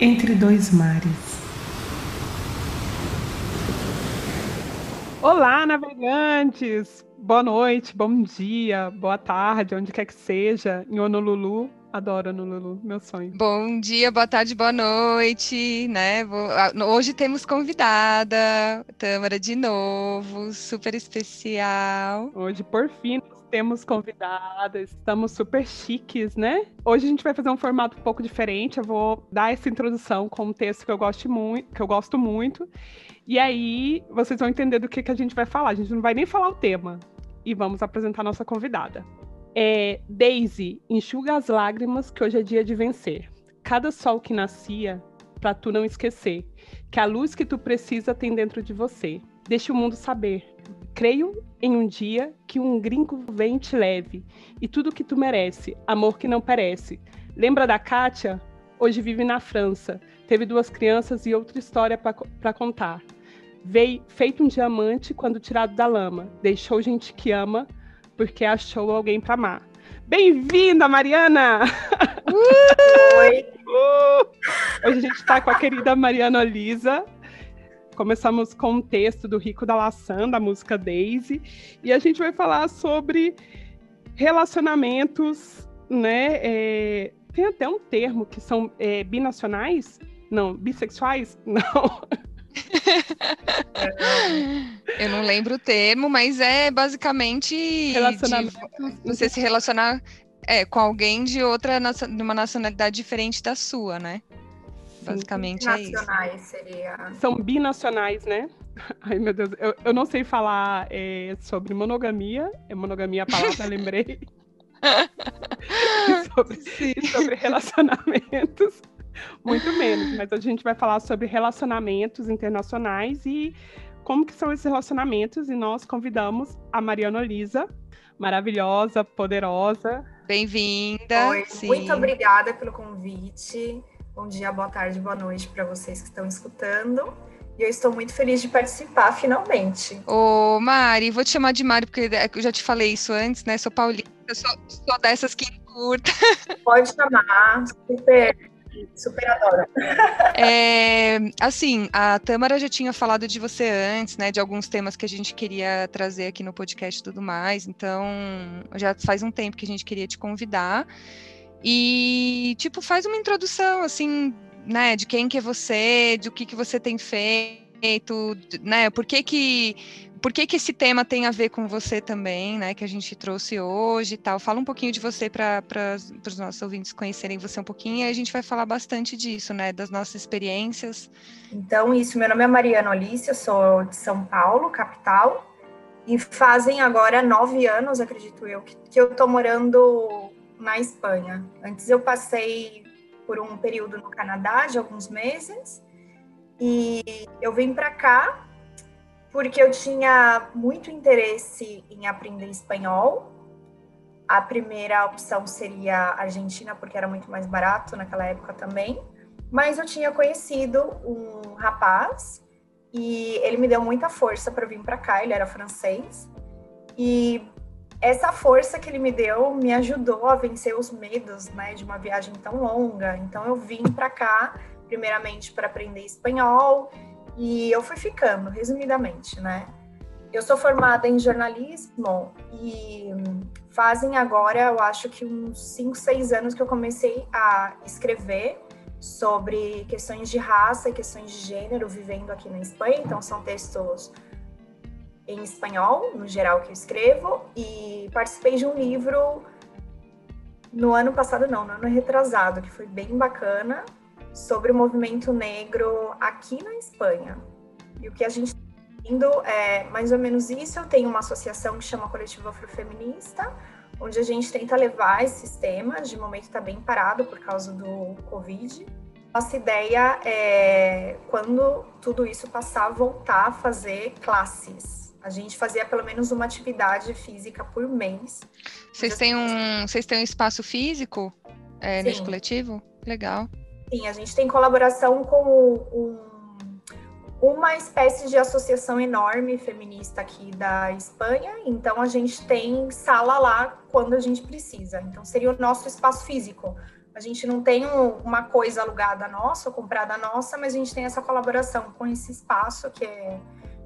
Entre dois mares. Olá, navegantes! Boa noite, bom dia, boa tarde, onde quer que seja, em Honolulu. Adoro Honolulu, meu sonho. Bom dia, boa tarde, boa noite, né? Hoje temos convidada, Tâmara de novo, super especial. Hoje, por fim, temos convidadas, estamos super chiques, né? Hoje a gente vai fazer um formato um pouco diferente. Eu vou dar essa introdução com um texto que eu gosto muito, que eu gosto muito. E aí vocês vão entender do que, que a gente vai falar. A gente não vai nem falar o tema. E vamos apresentar a nossa convidada. É, Daisy, enxuga as lágrimas que hoje é dia de vencer. Cada sol que nascia, para tu não esquecer, que a luz que tu precisa tem dentro de você. Deixe o mundo saber Creio em um dia que um gringo vem te leve e tudo que tu merece, amor que não perece. Lembra da Kátia? Hoje vive na França. Teve duas crianças e outra história para contar. Veio feito um diamante quando tirado da lama. Deixou gente que ama porque achou alguém para amar. Bem-vinda, Mariana! Uh! Oi! Uh! Hoje a gente está com a querida Mariana Lisa. Começamos com um texto do Rico da Laçã, da música Daisy, e a gente vai falar sobre relacionamentos, né? É, tem até um termo que são é, binacionais? Não, bissexuais? Não. Eu não lembro o termo, mas é basicamente relacionamento. você se relacionar é, com alguém de outra de uma nacionalidade diferente da sua, né? Basicamente é isso. Seria... São binacionais, né? Ai, meu Deus, eu, eu não sei falar é, sobre monogamia. É monogamia a palavra, lembrei. sobre, sobre relacionamentos, muito menos. Mas a gente vai falar sobre relacionamentos internacionais e como que são esses relacionamentos. E nós convidamos a Mariana Lisa, maravilhosa, poderosa. Bem-vinda. Muito obrigada pelo convite. Bom dia, boa tarde, boa noite para vocês que estão escutando. E eu estou muito feliz de participar, finalmente. Ô, Mari, vou te chamar de Mari, porque eu já te falei isso antes, né? Sou paulista, sou, sou dessas que curta. Pode chamar, super, super adoro. É, assim, a Tâmara já tinha falado de você antes, né? De alguns temas que a gente queria trazer aqui no podcast e tudo mais. Então, já faz um tempo que a gente queria te convidar. E, tipo, faz uma introdução, assim, né, de quem que é você, do que que você tem feito, né, por que que, por que que esse tema tem a ver com você também, né, que a gente trouxe hoje e tal. Fala um pouquinho de você para os nossos ouvintes conhecerem você um pouquinho e a gente vai falar bastante disso, né, das nossas experiências. Então, isso, meu nome é Mariana Olícia, sou de São Paulo, capital, e fazem agora nove anos, acredito eu, que, que eu estou morando na Espanha. Antes eu passei por um período no Canadá de alguns meses e eu vim para cá porque eu tinha muito interesse em aprender espanhol. A primeira opção seria Argentina, porque era muito mais barato naquela época também. Mas eu tinha conhecido um rapaz e ele me deu muita força para vir para cá. Ele era francês e essa força que ele me deu me ajudou a vencer os medos, né, de uma viagem tão longa. Então eu vim para cá, primeiramente para aprender espanhol, e eu fui ficando, resumidamente, né? Eu sou formada em jornalismo e fazem agora, eu acho que uns 5, 6 anos que eu comecei a escrever sobre questões de raça e questões de gênero vivendo aqui na Espanha. Então são textos em espanhol, no geral que eu escrevo, e participei de um livro no ano passado, não, no ano retrasado, que foi bem bacana, sobre o movimento negro aqui na Espanha. E o que a gente está vendo é mais ou menos isso. Eu tenho uma associação que chama Coletivo Afrofeminista, onde a gente tenta levar esses temas. De momento está bem parado por causa do Covid. Nossa ideia é, quando tudo isso passar, voltar a fazer classes a gente fazia pelo menos uma atividade física por mês. Vocês têm um, vocês têm um espaço físico é, nesse coletivo? Legal. Sim, a gente tem colaboração com um, uma espécie de associação enorme feminista aqui da Espanha. Então a gente tem sala lá quando a gente precisa. Então seria o nosso espaço físico. A gente não tem uma coisa alugada nossa, comprada nossa, mas a gente tem essa colaboração com esse espaço que é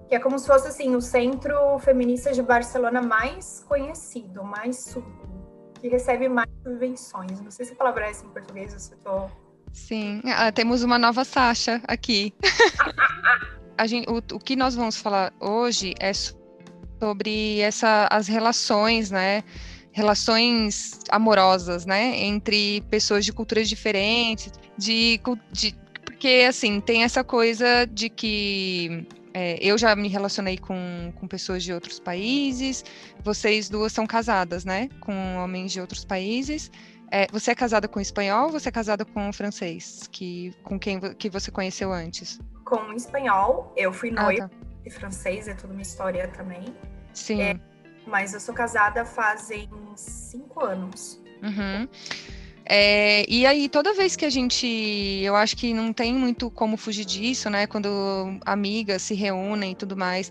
que é como se fosse assim o centro feminista de Barcelona mais conhecido, mais subido, que recebe mais subvenções. Não sei se a palavra é essa em português, eu estou Sim, ah, temos uma nova Sasha aqui. gente, o, o, que nós vamos falar hoje é sobre essa, as relações, né? Relações amorosas, né? Entre pessoas de culturas diferentes, de, de porque assim tem essa coisa de que é, eu já me relacionei com, com pessoas de outros países, vocês duas são casadas, né? Com homens de outros países. É, você é casada com espanhol ou você é casada com francês? Que, com quem que você conheceu antes? Com espanhol, eu fui noiva ah, tá. de francês, é toda uma história também. Sim. É, mas eu sou casada fazem cinco anos. Uhum. É, e aí, toda vez que a gente. Eu acho que não tem muito como fugir disso, né? Quando amigas se reúnem e tudo mais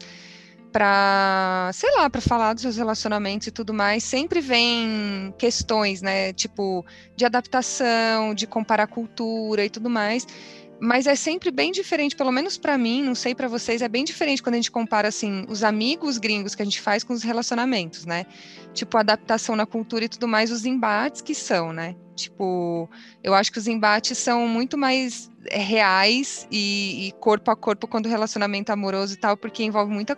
para, sei lá, para falar dos seus relacionamentos e tudo mais, sempre vem questões, né, tipo de adaptação, de comparar cultura e tudo mais. Mas é sempre bem diferente, pelo menos para mim, não sei para vocês, é bem diferente quando a gente compara assim os amigos gringos que a gente faz com os relacionamentos, né? Tipo adaptação na cultura e tudo mais, os embates que são, né? Tipo, eu acho que os embates são muito mais reais e, e corpo a corpo quando o relacionamento é amoroso e tal, porque envolve muita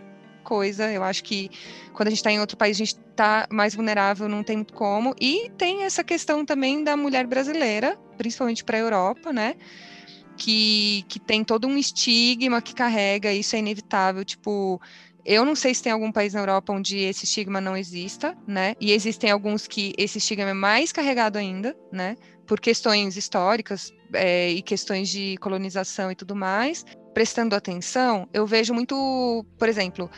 coisa. Eu acho que quando a gente está em outro país, a gente está mais vulnerável, não tem como. E tem essa questão também da mulher brasileira, principalmente para a Europa, né? Que, que tem todo um estigma que carrega, isso é inevitável. Tipo, eu não sei se tem algum país na Europa onde esse estigma não exista, né? E existem alguns que esse estigma é mais carregado ainda, né? Por questões históricas é, e questões de colonização e tudo mais prestando atenção, eu vejo muito, por exemplo,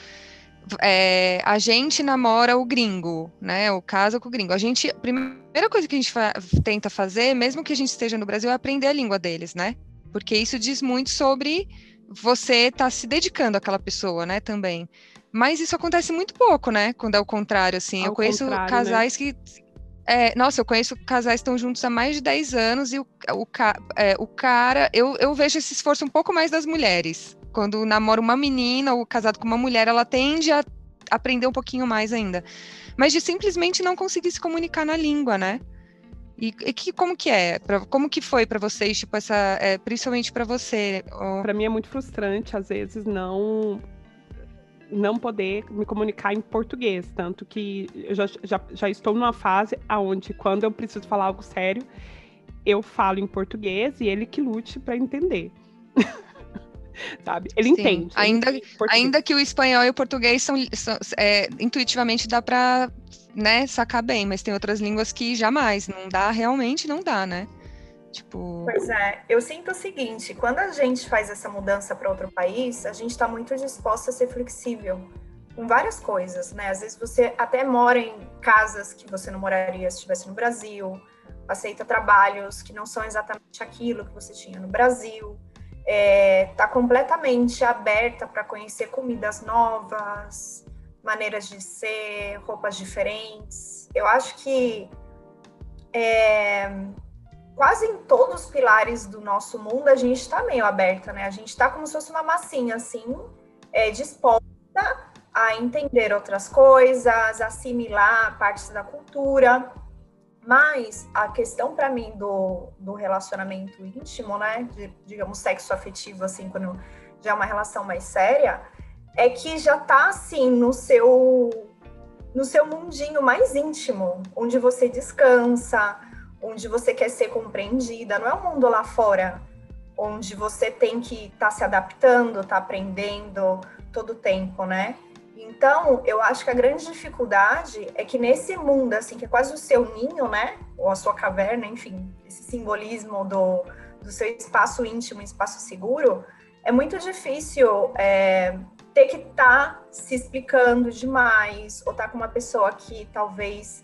é, a gente namora o gringo, né? O casa com o gringo. A gente, a primeira coisa que a gente fa tenta fazer, mesmo que a gente esteja no Brasil, é aprender a língua deles, né? Porque isso diz muito sobre você estar tá se dedicando àquela pessoa, né? Também. Mas isso acontece muito pouco, né? Quando é o contrário, assim. Ao eu conheço né? casais né? que é, nossa, eu conheço casais que estão juntos há mais de 10 anos e o, o, é, o cara, eu, eu vejo esse esforço um pouco mais das mulheres. Quando namora uma menina ou casado com uma mulher, ela tende a aprender um pouquinho mais ainda. Mas de simplesmente não conseguir se comunicar na língua, né? E, e que, como que é? Pra, como que foi para vocês, tipo, essa, é, principalmente para você? Ou... Para mim é muito frustrante, às vezes, não não poder me comunicar em português, tanto que eu já, já, já estou numa fase onde, quando eu preciso falar algo sério, eu falo em português e ele que lute para entender. Sabe? Ele Sim. entende. Ainda, ele ainda que o espanhol e o português são, são é, intuitivamente dá para né, sacar bem, mas tem outras línguas que jamais, não dá, realmente não dá, né? Tipo... Pois é, eu sinto o seguinte: quando a gente faz essa mudança para outro país, a gente está muito disposta a ser flexível com várias coisas, né? Às vezes você até mora em casas que você não moraria se estivesse no Brasil, aceita trabalhos que não são exatamente aquilo que você tinha no Brasil, está é, tá completamente aberta para conhecer comidas novas, maneiras de ser, roupas diferentes. Eu acho que é, quase em todos os pilares do nosso mundo a gente está meio aberta, né? A gente está como se fosse uma massinha, assim, é, disposta a entender outras coisas, assimilar partes da cultura. Mas a questão para mim do, do relacionamento íntimo, né, de, digamos sexo afetivo, assim, quando já é uma relação mais séria, é que já está assim no seu no seu mundinho mais íntimo, onde você descansa, onde você quer ser compreendida, não é um mundo lá fora, onde você tem que estar tá se adaptando, tá aprendendo todo o tempo, né? Então, eu acho que a grande dificuldade é que nesse mundo, assim, que é quase o seu ninho, né? Ou a sua caverna, enfim, esse simbolismo do, do seu espaço íntimo, espaço seguro, é muito difícil é, ter que estar tá se explicando demais, ou estar tá com uma pessoa que talvez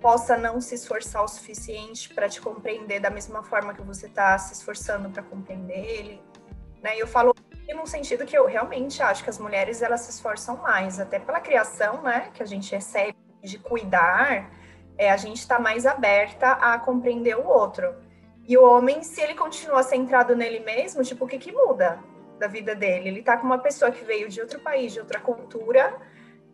possa não se esforçar o suficiente para te compreender da mesma forma que você está se esforçando para compreender ele. Né? E eu falo num sentido que eu realmente acho que as mulheres elas se esforçam mais, até pela criação, né, que a gente recebe de cuidar, é, a gente está mais aberta a compreender o outro. E o homem, se ele continua centrado nele mesmo, tipo, o que que muda da vida dele? Ele tá com uma pessoa que veio de outro país, de outra cultura,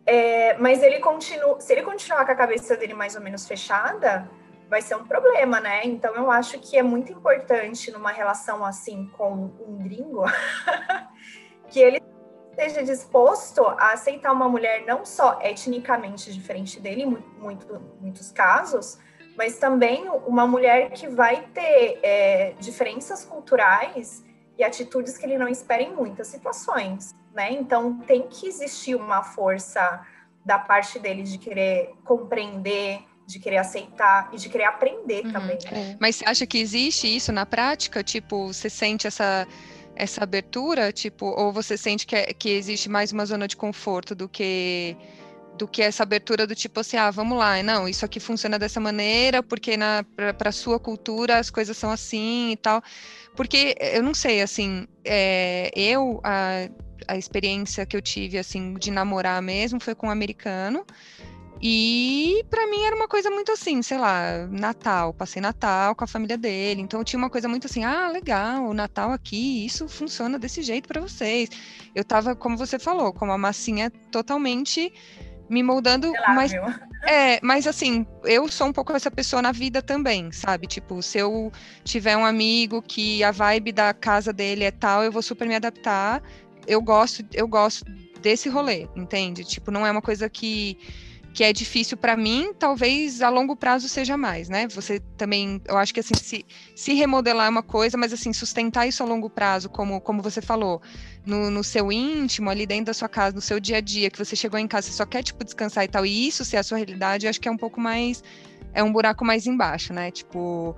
é, mas ele continua, se ele continuar com a cabeça dele mais ou menos fechada, vai ser um problema, né? Então eu acho que é muito importante numa relação assim com um gringo que ele esteja disposto a aceitar uma mulher não só etnicamente diferente dele, em muito, muitos casos, mas também uma mulher que vai ter é, diferenças culturais e atitudes que ele não espera em muitas situações, né? Então tem que existir uma força da parte dele de querer compreender, de querer aceitar e de querer aprender uhum. também. Né? Mas você acha que existe isso na prática? Tipo, você sente essa essa abertura, tipo, ou você sente que, é, que existe mais uma zona de conforto do que do que essa abertura do tipo assim, ah, vamos lá, não, isso aqui funciona dessa maneira, porque para a sua cultura as coisas são assim e tal. Porque eu não sei, assim, é, eu, a, a experiência que eu tive, assim, de namorar mesmo foi com um americano. E para mim era uma coisa muito assim, sei lá, Natal, passei Natal com a família dele, então tinha uma coisa muito assim, ah, legal, o Natal aqui, isso funciona desse jeito para vocês. Eu tava, como você falou, com uma massinha totalmente me moldando, mas é, mas assim, eu sou um pouco essa pessoa na vida também, sabe? Tipo, se eu tiver um amigo que a vibe da casa dele é tal, eu vou super me adaptar. Eu gosto, eu gosto desse rolê, entende? Tipo, não é uma coisa que que é difícil para mim, talvez a longo prazo seja mais, né? Você também, eu acho que assim, se, se remodelar é uma coisa, mas assim, sustentar isso a longo prazo, como, como você falou, no, no seu íntimo, ali dentro da sua casa, no seu dia a dia, que você chegou em casa, você só quer, tipo, descansar e tal, e isso ser a sua realidade, eu acho que é um pouco mais, é um buraco mais embaixo, né? Tipo,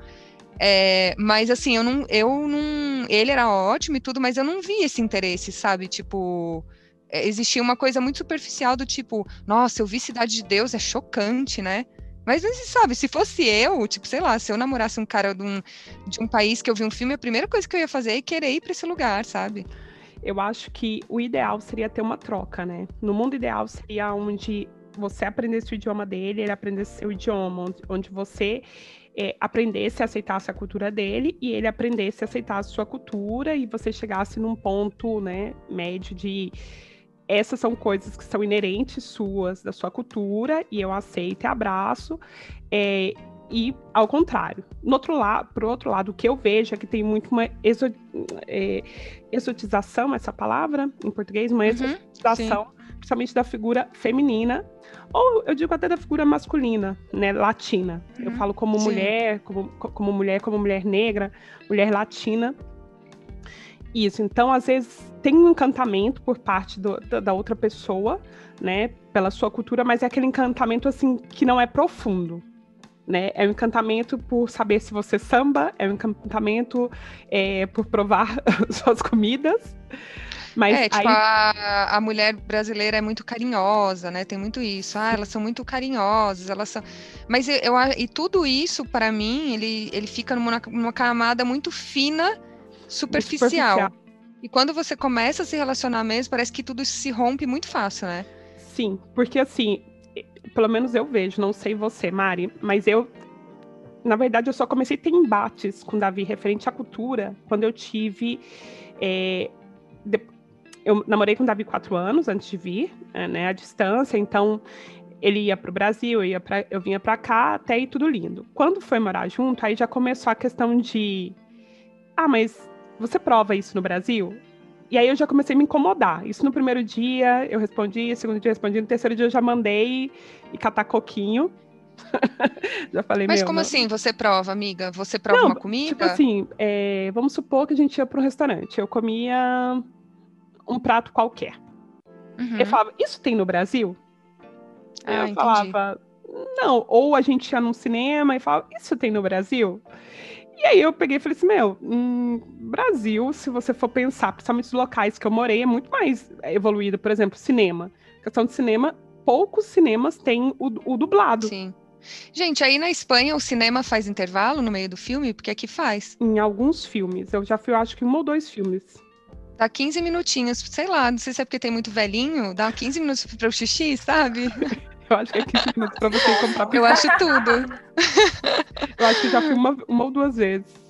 é, mas assim, eu não, eu não, ele era ótimo e tudo, mas eu não vi esse interesse, sabe? Tipo, é, existia uma coisa muito superficial do tipo, nossa, eu vi Cidade de Deus, é chocante, né? Mas você sabe, se fosse eu, tipo, sei lá, se eu namorasse um cara de um, de um país que eu vi um filme, a primeira coisa que eu ia fazer é querer ir para esse lugar, sabe? Eu acho que o ideal seria ter uma troca, né? No mundo ideal seria onde você aprendesse o idioma dele, ele aprendesse seu idioma, onde, você é, aprendesse a aceitar a cultura dele e ele aprendesse a aceitar a sua cultura e você chegasse num ponto, né, médio de essas são coisas que são inerentes suas, da sua cultura, e eu aceito e abraço. É, e ao contrário. No outro lado, pro outro lado, o que eu vejo é que tem muito uma exo, é, exotização, essa palavra em português, uma uhum, exotização, sim. principalmente da figura feminina, ou eu digo até da figura masculina, né, latina. Uhum, eu falo como sim. mulher, como, como mulher, como mulher negra, mulher latina. Isso, então às vezes tem um encantamento por parte do, da, da, outra pessoa, né, pela sua cultura, mas é aquele encantamento assim que não é profundo, né? É um encantamento por saber se você samba, é um encantamento é, por provar suas comidas. Mas é, tipo, aí... a, a mulher brasileira é muito carinhosa, né? Tem muito isso. Ah, elas são muito carinhosas, elas são. Mas eu, eu e tudo isso, para mim, ele, ele fica numa, numa camada muito fina superficial. superficial. E quando você começa a se relacionar mesmo, parece que tudo se rompe muito fácil, né? Sim, porque assim, pelo menos eu vejo, não sei você, Mari, mas eu, na verdade, eu só comecei a ter embates com Davi referente à cultura quando eu tive. É, de, eu namorei com Davi quatro anos antes de vir, é, né, à distância, então ele ia para o Brasil, eu, ia pra, eu vinha para cá, até aí tudo lindo. Quando foi morar junto, aí já começou a questão de. Ah, mas você prova isso no Brasil? E aí eu já comecei a me incomodar. Isso no primeiro dia eu respondi, segundo dia eu respondi, no terceiro dia eu já mandei e catar coquinho. já falei, Mas como não... assim você prova, amiga? Você prova não, uma comida? Tipo assim, é, vamos supor que a gente ia para um restaurante. Eu comia um prato qualquer. Uhum. Eu falava, isso tem no Brasil? Ah, eu entendi. falava, não. Ou a gente ia num cinema e falava, isso tem no Brasil? E aí eu peguei e falei assim, meu, hum, Brasil, se você for pensar, principalmente os locais que eu morei, é muito mais evoluído. Por exemplo, cinema. A questão de cinema, poucos cinemas têm o, o dublado. Sim. Gente, aí na Espanha o cinema faz intervalo no meio do filme? Porque aqui faz. Em alguns filmes. Eu já fui, acho que um ou dois filmes. Dá 15 minutinhos, sei lá, não sei se é porque tem muito velhinho, dá 15 minutos para o xixi, sabe? Eu acho que é 15 minutos para você comprar. Eu acho tudo. Eu acho que já fui uma, uma ou duas vezes.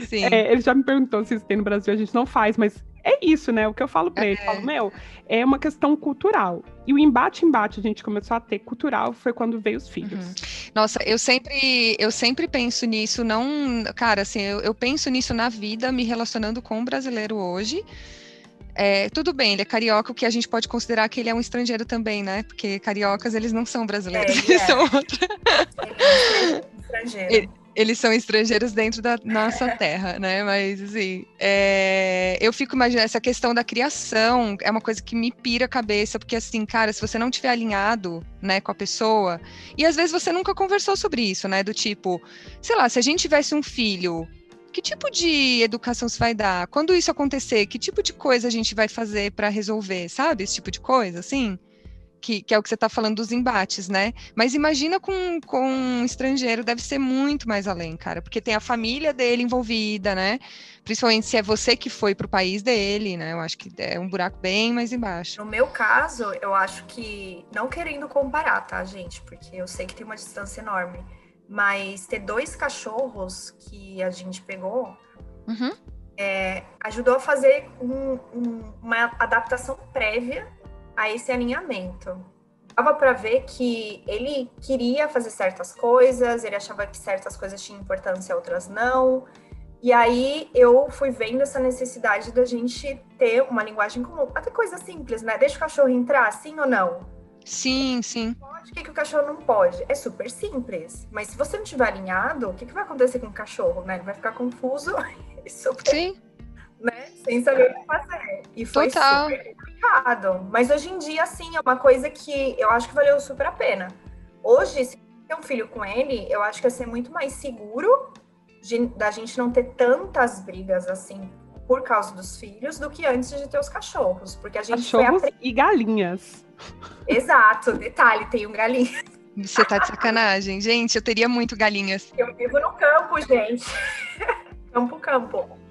Sim. É, ele já me perguntou se isso tem no Brasil, a gente não faz, mas é isso, né? O que eu falo para ele, eu falo, meu, é uma questão cultural. E o embate-embate a gente começou a ter cultural foi quando veio os filhos. Uhum. Nossa, eu sempre, eu sempre penso nisso, não, cara, assim, eu, eu penso nisso na vida, me relacionando com o brasileiro hoje. É, tudo bem, ele é carioca, o que a gente pode considerar que ele é um estrangeiro também, né? Porque cariocas, eles não são brasileiros, é, eles é. são outra. Ele é estrangeiro. Ele, eles são estrangeiros dentro da nossa terra, né? Mas, assim, é... eu fico imaginando essa questão da criação, é uma coisa que me pira a cabeça, porque, assim, cara, se você não tiver alinhado, né, com a pessoa, e às vezes você nunca conversou sobre isso, né? Do tipo, sei lá, se a gente tivesse um filho que tipo de educação você vai dar? Quando isso acontecer, que tipo de coisa a gente vai fazer para resolver, sabe? Esse tipo de coisa, assim? Que, que é o que você está falando dos embates, né? Mas imagina com, com um estrangeiro, deve ser muito mais além, cara, porque tem a família dele envolvida, né? Principalmente se é você que foi para o país dele, né? Eu acho que é um buraco bem mais embaixo. No meu caso, eu acho que, não querendo comparar, tá, gente? Porque eu sei que tem uma distância enorme, mas ter dois cachorros que a gente pegou. Uhum. É, ajudou a fazer um, um, uma adaptação prévia a esse alinhamento. Dava para ver que ele queria fazer certas coisas, ele achava que certas coisas tinham importância, outras não. E aí eu fui vendo essa necessidade da gente ter uma linguagem comum. Até coisa simples, né? Deixa o cachorro entrar, sim ou não? Sim, sim. Pode, o que, que o cachorro não pode? É super simples. Mas se você não estiver alinhado, o que, que vai acontecer com o cachorro, né? Ele vai ficar confuso super... Sim. Né? Sem saber o que fazer. E foi Total. super complicado. Mas hoje em dia, sim, é uma coisa que eu acho que valeu super a pena. Hoje, se ter um filho com ele, eu acho que ia ser muito mais seguro de, da gente não ter tantas brigas assim por causa dos filhos do que antes de ter os cachorros. Porque a gente cachorros foi e galinhas. Exato, detalhe, tem um galinha. Você tá de sacanagem. Gente, eu teria muito galinhas. Eu vivo no campo, gente. campo, campo.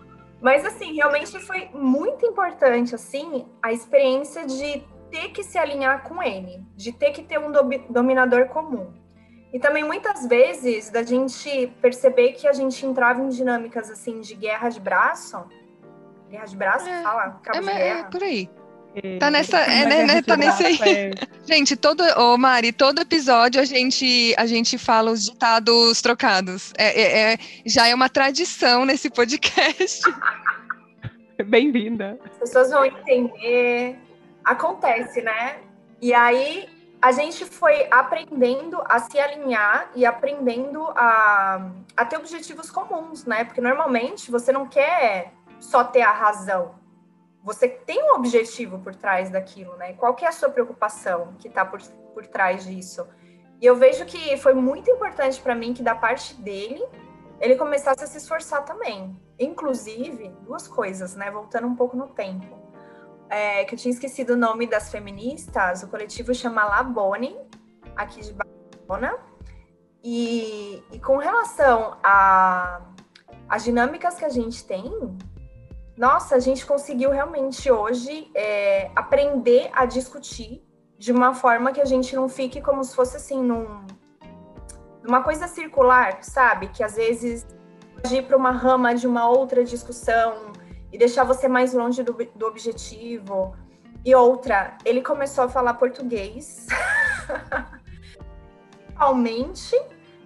Mas, assim, realmente foi muito importante, assim, a experiência de ter que se alinhar com ele, de ter que ter um dominador comum. E também, muitas vezes, da gente perceber que a gente entrava em dinâmicas, assim, de guerra de braço. Guerra de braço, é, fala? Cabo é, de guerra. É, por aí. Tá nessa, é, né, né, tá nesse aí. É. Gente, todo, ô Mari, todo episódio a gente, a gente fala os ditados trocados. É, é, é já é uma tradição nesse podcast. Bem-vinda. As pessoas vão entender. Acontece, né? E aí a gente foi aprendendo a se alinhar e aprendendo a, a ter objetivos comuns, né? Porque normalmente você não quer só ter a razão você tem um objetivo por trás daquilo, né? Qual que é a sua preocupação que está por, por trás disso? E eu vejo que foi muito importante para mim que da parte dele ele começasse a se esforçar também. Inclusive, duas coisas, né? Voltando um pouco no tempo. É, que eu tinha esquecido o nome das feministas, o coletivo chama Labone, aqui de Barcelona. E, e com relação às dinâmicas que a gente tem, nossa, a gente conseguiu realmente hoje é, aprender a discutir de uma forma que a gente não fique como se fosse assim, num, numa coisa circular, sabe? Que às vezes pode ir para uma rama de uma outra discussão e deixar você mais longe do, do objetivo. E outra, ele começou a falar português, principalmente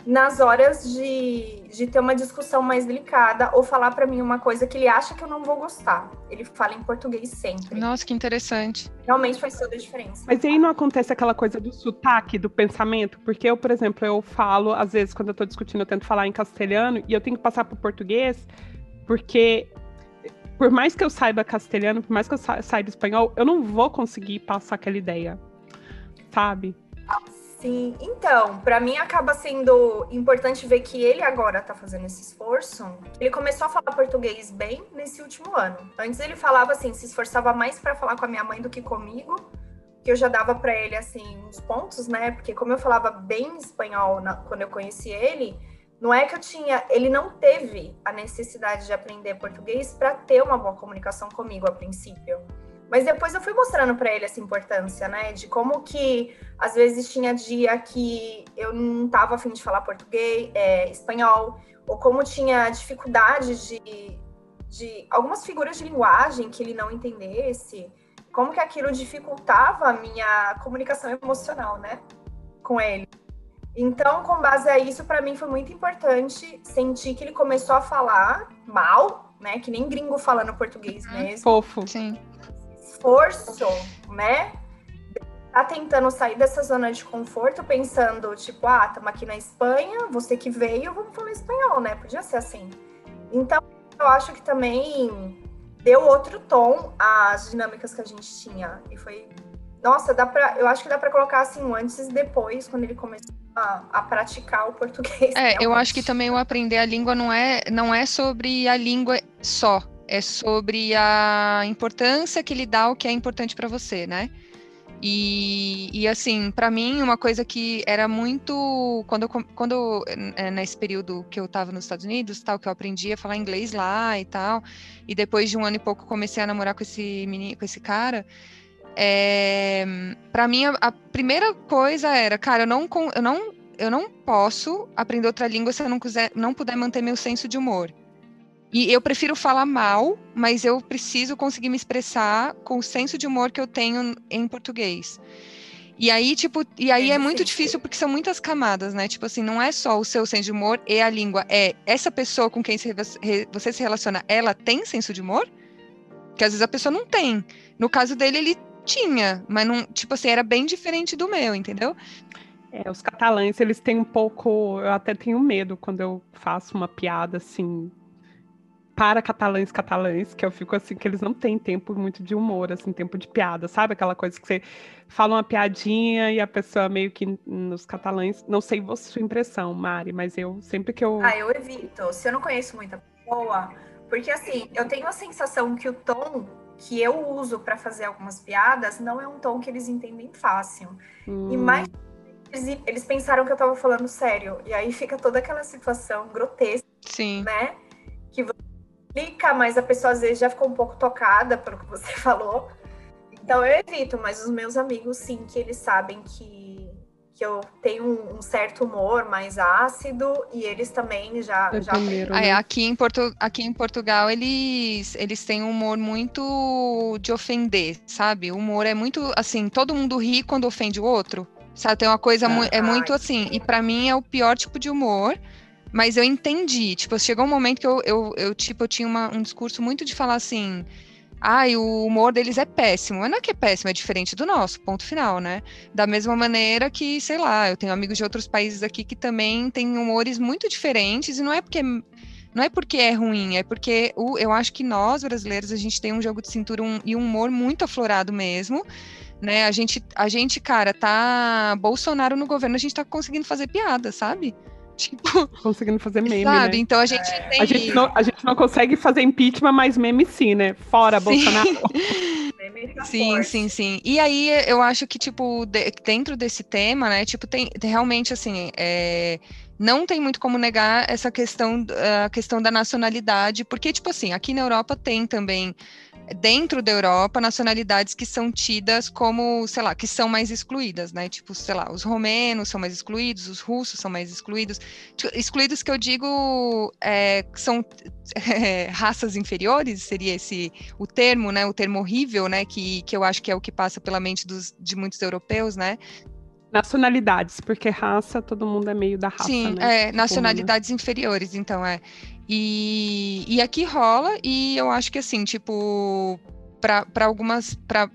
nas horas de, de ter uma discussão mais delicada ou falar para mim uma coisa que ele acha que eu não vou gostar. Ele fala em português sempre. Nossa, que interessante. Realmente faz toda a diferença. Mas aí não acontece aquela coisa do sotaque, do pensamento? Porque eu, por exemplo, eu falo, às vezes, quando eu tô discutindo, eu tento falar em castelhano e eu tenho que passar pro português, porque por mais que eu saiba castelhano, por mais que eu saiba espanhol, eu não vou conseguir passar aquela ideia, sabe? Sim, então, para mim acaba sendo importante ver que ele agora tá fazendo esse esforço. Ele começou a falar português bem nesse último ano. Antes ele falava assim, se esforçava mais para falar com a minha mãe do que comigo, que eu já dava para ele assim uns pontos, né? Porque como eu falava bem espanhol na, quando eu conheci ele, Não é que eu tinha, ele não teve a necessidade de aprender português para ter uma boa comunicação comigo a princípio. Mas depois eu fui mostrando para ele essa importância, né? De como que às vezes tinha dia que eu não estava afim de falar português, é, espanhol, ou como tinha dificuldade de, de algumas figuras de linguagem que ele não entendesse, como que aquilo dificultava a minha comunicação emocional, né? Com ele. Então, com base a isso, para mim foi muito importante sentir que ele começou a falar mal, né? Que nem gringo falando português uhum. mesmo. Fofo. Sim esforço, né? Tá tentando sair dessa zona de conforto, pensando, tipo, ah, estamos aqui na Espanha, você que veio, vamos falar espanhol, né? Podia ser assim. Então, eu acho que também deu outro tom às dinâmicas que a gente tinha. E foi. Nossa, dá pra, eu acho que dá para colocar assim, um antes e depois, quando ele começou a, a praticar o português. É, né? eu acho que também o aprender a língua não é, não é sobre a língua só é sobre a importância que ele dá ao que é importante para você, né? E, e assim, para mim, uma coisa que era muito. Quando, quando é, nesse período que eu estava nos Estados Unidos, tal, que eu aprendi a falar inglês lá e tal, e depois de um ano e pouco comecei a namorar com esse, menino, com esse cara. É, para mim, a, a, primeira coisa era, cara, eu não, eu, não, eu não posso aprender outra língua se eu não, quiser, não puder manter meu senso de humor. E eu prefiro falar mal, mas eu preciso conseguir me expressar com o senso de humor que eu tenho em português. E aí, tipo, e aí é, muito difícil porque são muitas camadas, né? Tipo assim, não é só o seu senso de humor e a língua, é essa pessoa com quem você se relaciona, ela tem senso de humor? Que às vezes a pessoa não tem. No caso dele, ele tinha, mas não, tipo assim, era bem diferente do meu, entendeu? É, os catalães, eles têm um pouco, eu até tenho medo quando eu faço uma piada assim, para catalães catalães, que eu fico assim, que eles não têm tempo muito de humor, assim, tempo de piada, sabe? Aquela coisa que você fala uma piadinha e a pessoa meio que nos catalães, não sei a sua impressão, Mari, mas eu sempre que eu. Ah, eu evito. Se eu não conheço muita pessoa, porque assim, eu tenho a sensação que o tom que eu uso para fazer algumas piadas não é um tom que eles entendem fácil. Hum. E mais eles, eles pensaram que eu tava falando sério. E aí fica toda aquela situação grotesca, Sim. né? Que você explica, mas a pessoa às vezes já ficou um pouco tocada pelo que você falou. Então eu evito, mas os meus amigos sim, que eles sabem que, que eu tenho um, um certo humor mais ácido e eles também já. já... Primeiro, né? aqui, em Porto, aqui em Portugal eles, eles têm um humor muito de ofender, sabe? O humor é muito assim, todo mundo ri quando ofende o outro. Sabe, tem uma coisa, ah, é muito assim, e para mim é o pior tipo de humor, mas eu entendi, tipo, chegou um momento que eu, eu, eu tipo, eu tinha uma, um discurso muito de falar assim, ai, ah, o humor deles é péssimo. Mas não é que é péssimo, é diferente do nosso, ponto final, né? Da mesma maneira que, sei lá, eu tenho amigos de outros países aqui que também têm humores muito diferentes, e não é porque não é porque é ruim, é porque o, eu acho que nós, brasileiros, a gente tem um jogo de cintura um, e um humor muito aflorado mesmo. Né? A gente, a gente, cara, tá Bolsonaro no governo, a gente tá conseguindo fazer piada, sabe? Tipo, conseguindo fazer meme, sabe? Né? Então a gente é. tem. A gente, não, a gente não consegue fazer impeachment, mas meme sim, né? Fora sim. Bolsonaro. sim, sim, sim. E aí eu acho que, tipo, de, dentro desse tema, né, tipo, tem realmente assim. É, não tem muito como negar essa questão, a questão da nacionalidade, porque, tipo assim, aqui na Europa tem também dentro da Europa, nacionalidades que são tidas como, sei lá, que são mais excluídas, né? Tipo, sei lá, os romenos são mais excluídos, os russos são mais excluídos. Tipo, excluídos que eu digo é, são é, raças inferiores, seria esse o termo, né? O termo horrível, né? Que, que eu acho que é o que passa pela mente dos, de muitos europeus, né? Nacionalidades, porque raça, todo mundo é meio da raça, Sim, né? é, tipo, nacionalidades inferiores, então é. E, e aqui rola, e eu acho que assim, tipo, para algumas. para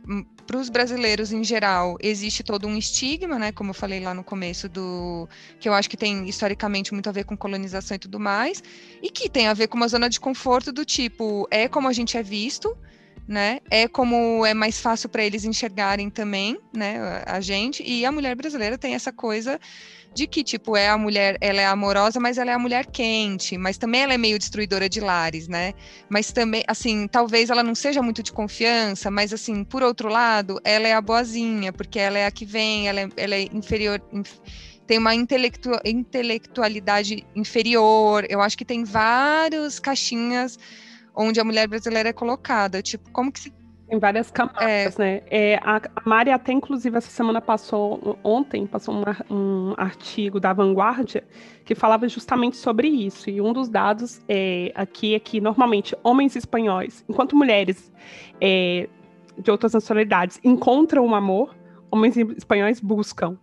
os brasileiros em geral, existe todo um estigma, né? Como eu falei lá no começo, do que eu acho que tem historicamente muito a ver com colonização e tudo mais, e que tem a ver com uma zona de conforto do tipo, é como a gente é visto, né? É como é mais fácil para eles enxergarem também, né? A gente e a mulher brasileira tem essa coisa de que tipo é a mulher, ela é amorosa, mas ela é a mulher quente, mas também ela é meio destruidora de lares, né? Mas também, assim, talvez ela não seja muito de confiança, mas assim, por outro lado, ela é a boazinha, porque ela é a que vem, ela é, ela é inferior. Inf tem uma intelectu intelectualidade inferior. Eu acho que tem várias caixinhas onde a mulher brasileira é colocada. Tipo, como que se em várias camadas, é. né? É, a, a Mari até, inclusive, essa semana passou, ontem, passou um, um, artigo da Vanguardia que falava justamente sobre isso. E um dos dados é, aqui é que, normalmente, homens espanhóis, enquanto mulheres é, de outras nacionalidades encontram o amor, homens espanhóis buscam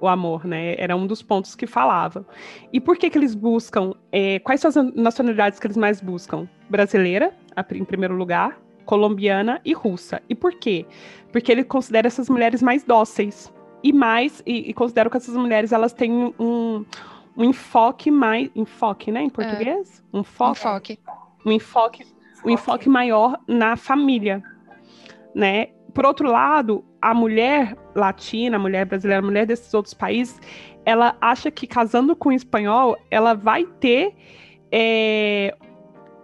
o amor, né? Era um dos pontos que falava. E por que que eles buscam? É, quais são as nacionalidades que eles mais buscam? Brasileira, em primeiro lugar, colombiana e russa. E por quê? Porque ele considera essas mulheres mais dóceis e mais e, e considera que essas mulheres elas têm um, um enfoque mais enfoque, né, em português? É. Um foco, enfoque. Um enfoque, um enfoque maior na família, né? Por outro lado, a mulher latina, a mulher brasileira, a mulher desses outros países, ela acha que casando com o espanhol, ela vai ter é,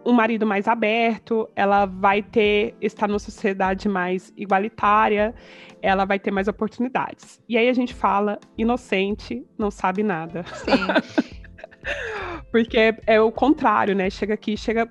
um marido mais aberto, ela vai ter estar numa sociedade mais igualitária, ela vai ter mais oportunidades. E aí a gente fala, inocente, não sabe nada. Sim. Porque é, é, o contrário, né? Chega aqui, chega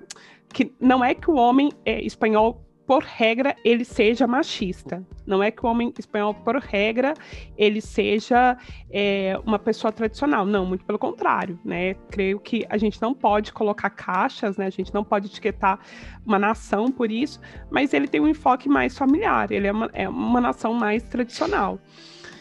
que não é que o homem é, espanhol por regra, ele seja machista. Não é que o homem espanhol, por regra, ele seja é, uma pessoa tradicional. Não, muito pelo contrário, né? Creio que a gente não pode colocar caixas, né? A gente não pode etiquetar uma nação por isso, mas ele tem um enfoque mais familiar. Ele é uma, é uma nação mais tradicional.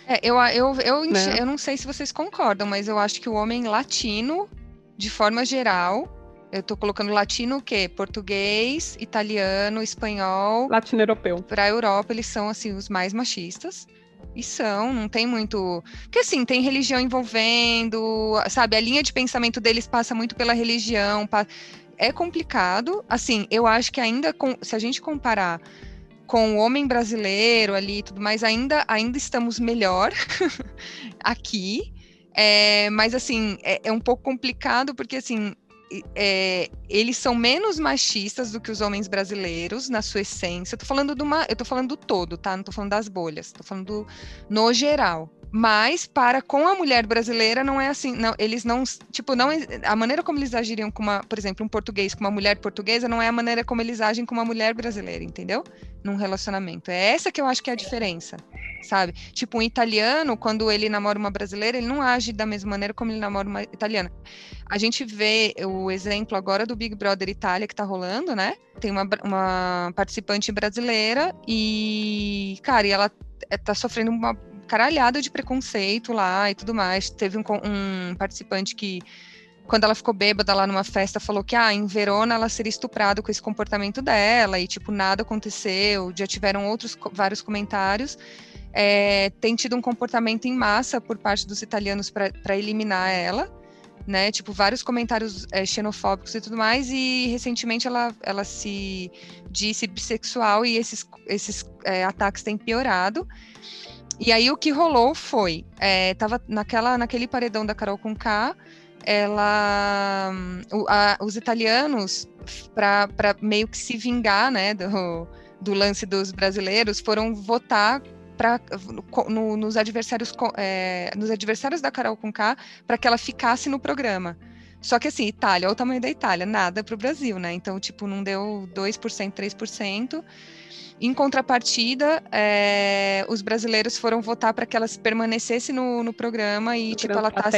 É, eu, eu, eu, né? eu não sei se vocês concordam, mas eu acho que o homem latino, de forma geral, eu estou colocando latino o quê? Português, italiano, espanhol. Latino europeu. Para a Europa, eles são assim os mais machistas. E são, não tem muito. Porque assim, tem religião envolvendo, sabe? A linha de pensamento deles passa muito pela religião. É complicado. Assim, eu acho que ainda, com... se a gente comparar com o homem brasileiro ali e tudo mais, ainda, ainda estamos melhor aqui. É, mas assim, é, é, um pouco complicado, porque assim, é, eles são menos machistas do que os homens brasileiros na sua essência. Eu tô falando do uma, eu tô falando do todo, tá? Não tô falando das bolhas, tô falando do, no geral. Mas para com a mulher brasileira não é assim, não, eles não, tipo, não a maneira como eles agiriam com uma, por exemplo, um português com uma mulher portuguesa não é a maneira como eles agem com uma mulher brasileira, entendeu? Num relacionamento. É essa que eu acho que é a diferença, sabe? Tipo, um italiano, quando ele namora uma brasileira, ele não age da mesma maneira como ele namora uma italiana. A gente vê o exemplo agora do Big Brother Itália que tá rolando, né? Tem uma, uma participante brasileira e, cara, e ela tá sofrendo uma caralhada de preconceito lá e tudo mais. Teve um, um participante que quando ela ficou bêbada lá numa festa, falou que ah, em Verona ela seria estuprada com esse comportamento dela e tipo nada aconteceu. Já tiveram outros vários comentários. É, tem tido um comportamento em massa por parte dos italianos para eliminar ela, né? Tipo vários comentários é, xenofóbicos e tudo mais. E recentemente ela, ela se disse bissexual e esses, esses é, ataques têm piorado. E aí o que rolou foi, é, tava naquela, naquele paredão da Carol com K, ela, o, a, os italianos, para meio que se vingar, né, do, do lance dos brasileiros, foram votar pra, no, nos adversários é, nos adversários da Carol com K para que ela ficasse no programa. Só que assim, Itália, olha o tamanho da Itália, nada para o Brasil, né? Então, tipo, não deu 2%, 3%. Em contrapartida, é, os brasileiros foram votar para que ela permanecesse no, no programa e, tipo, ela tá.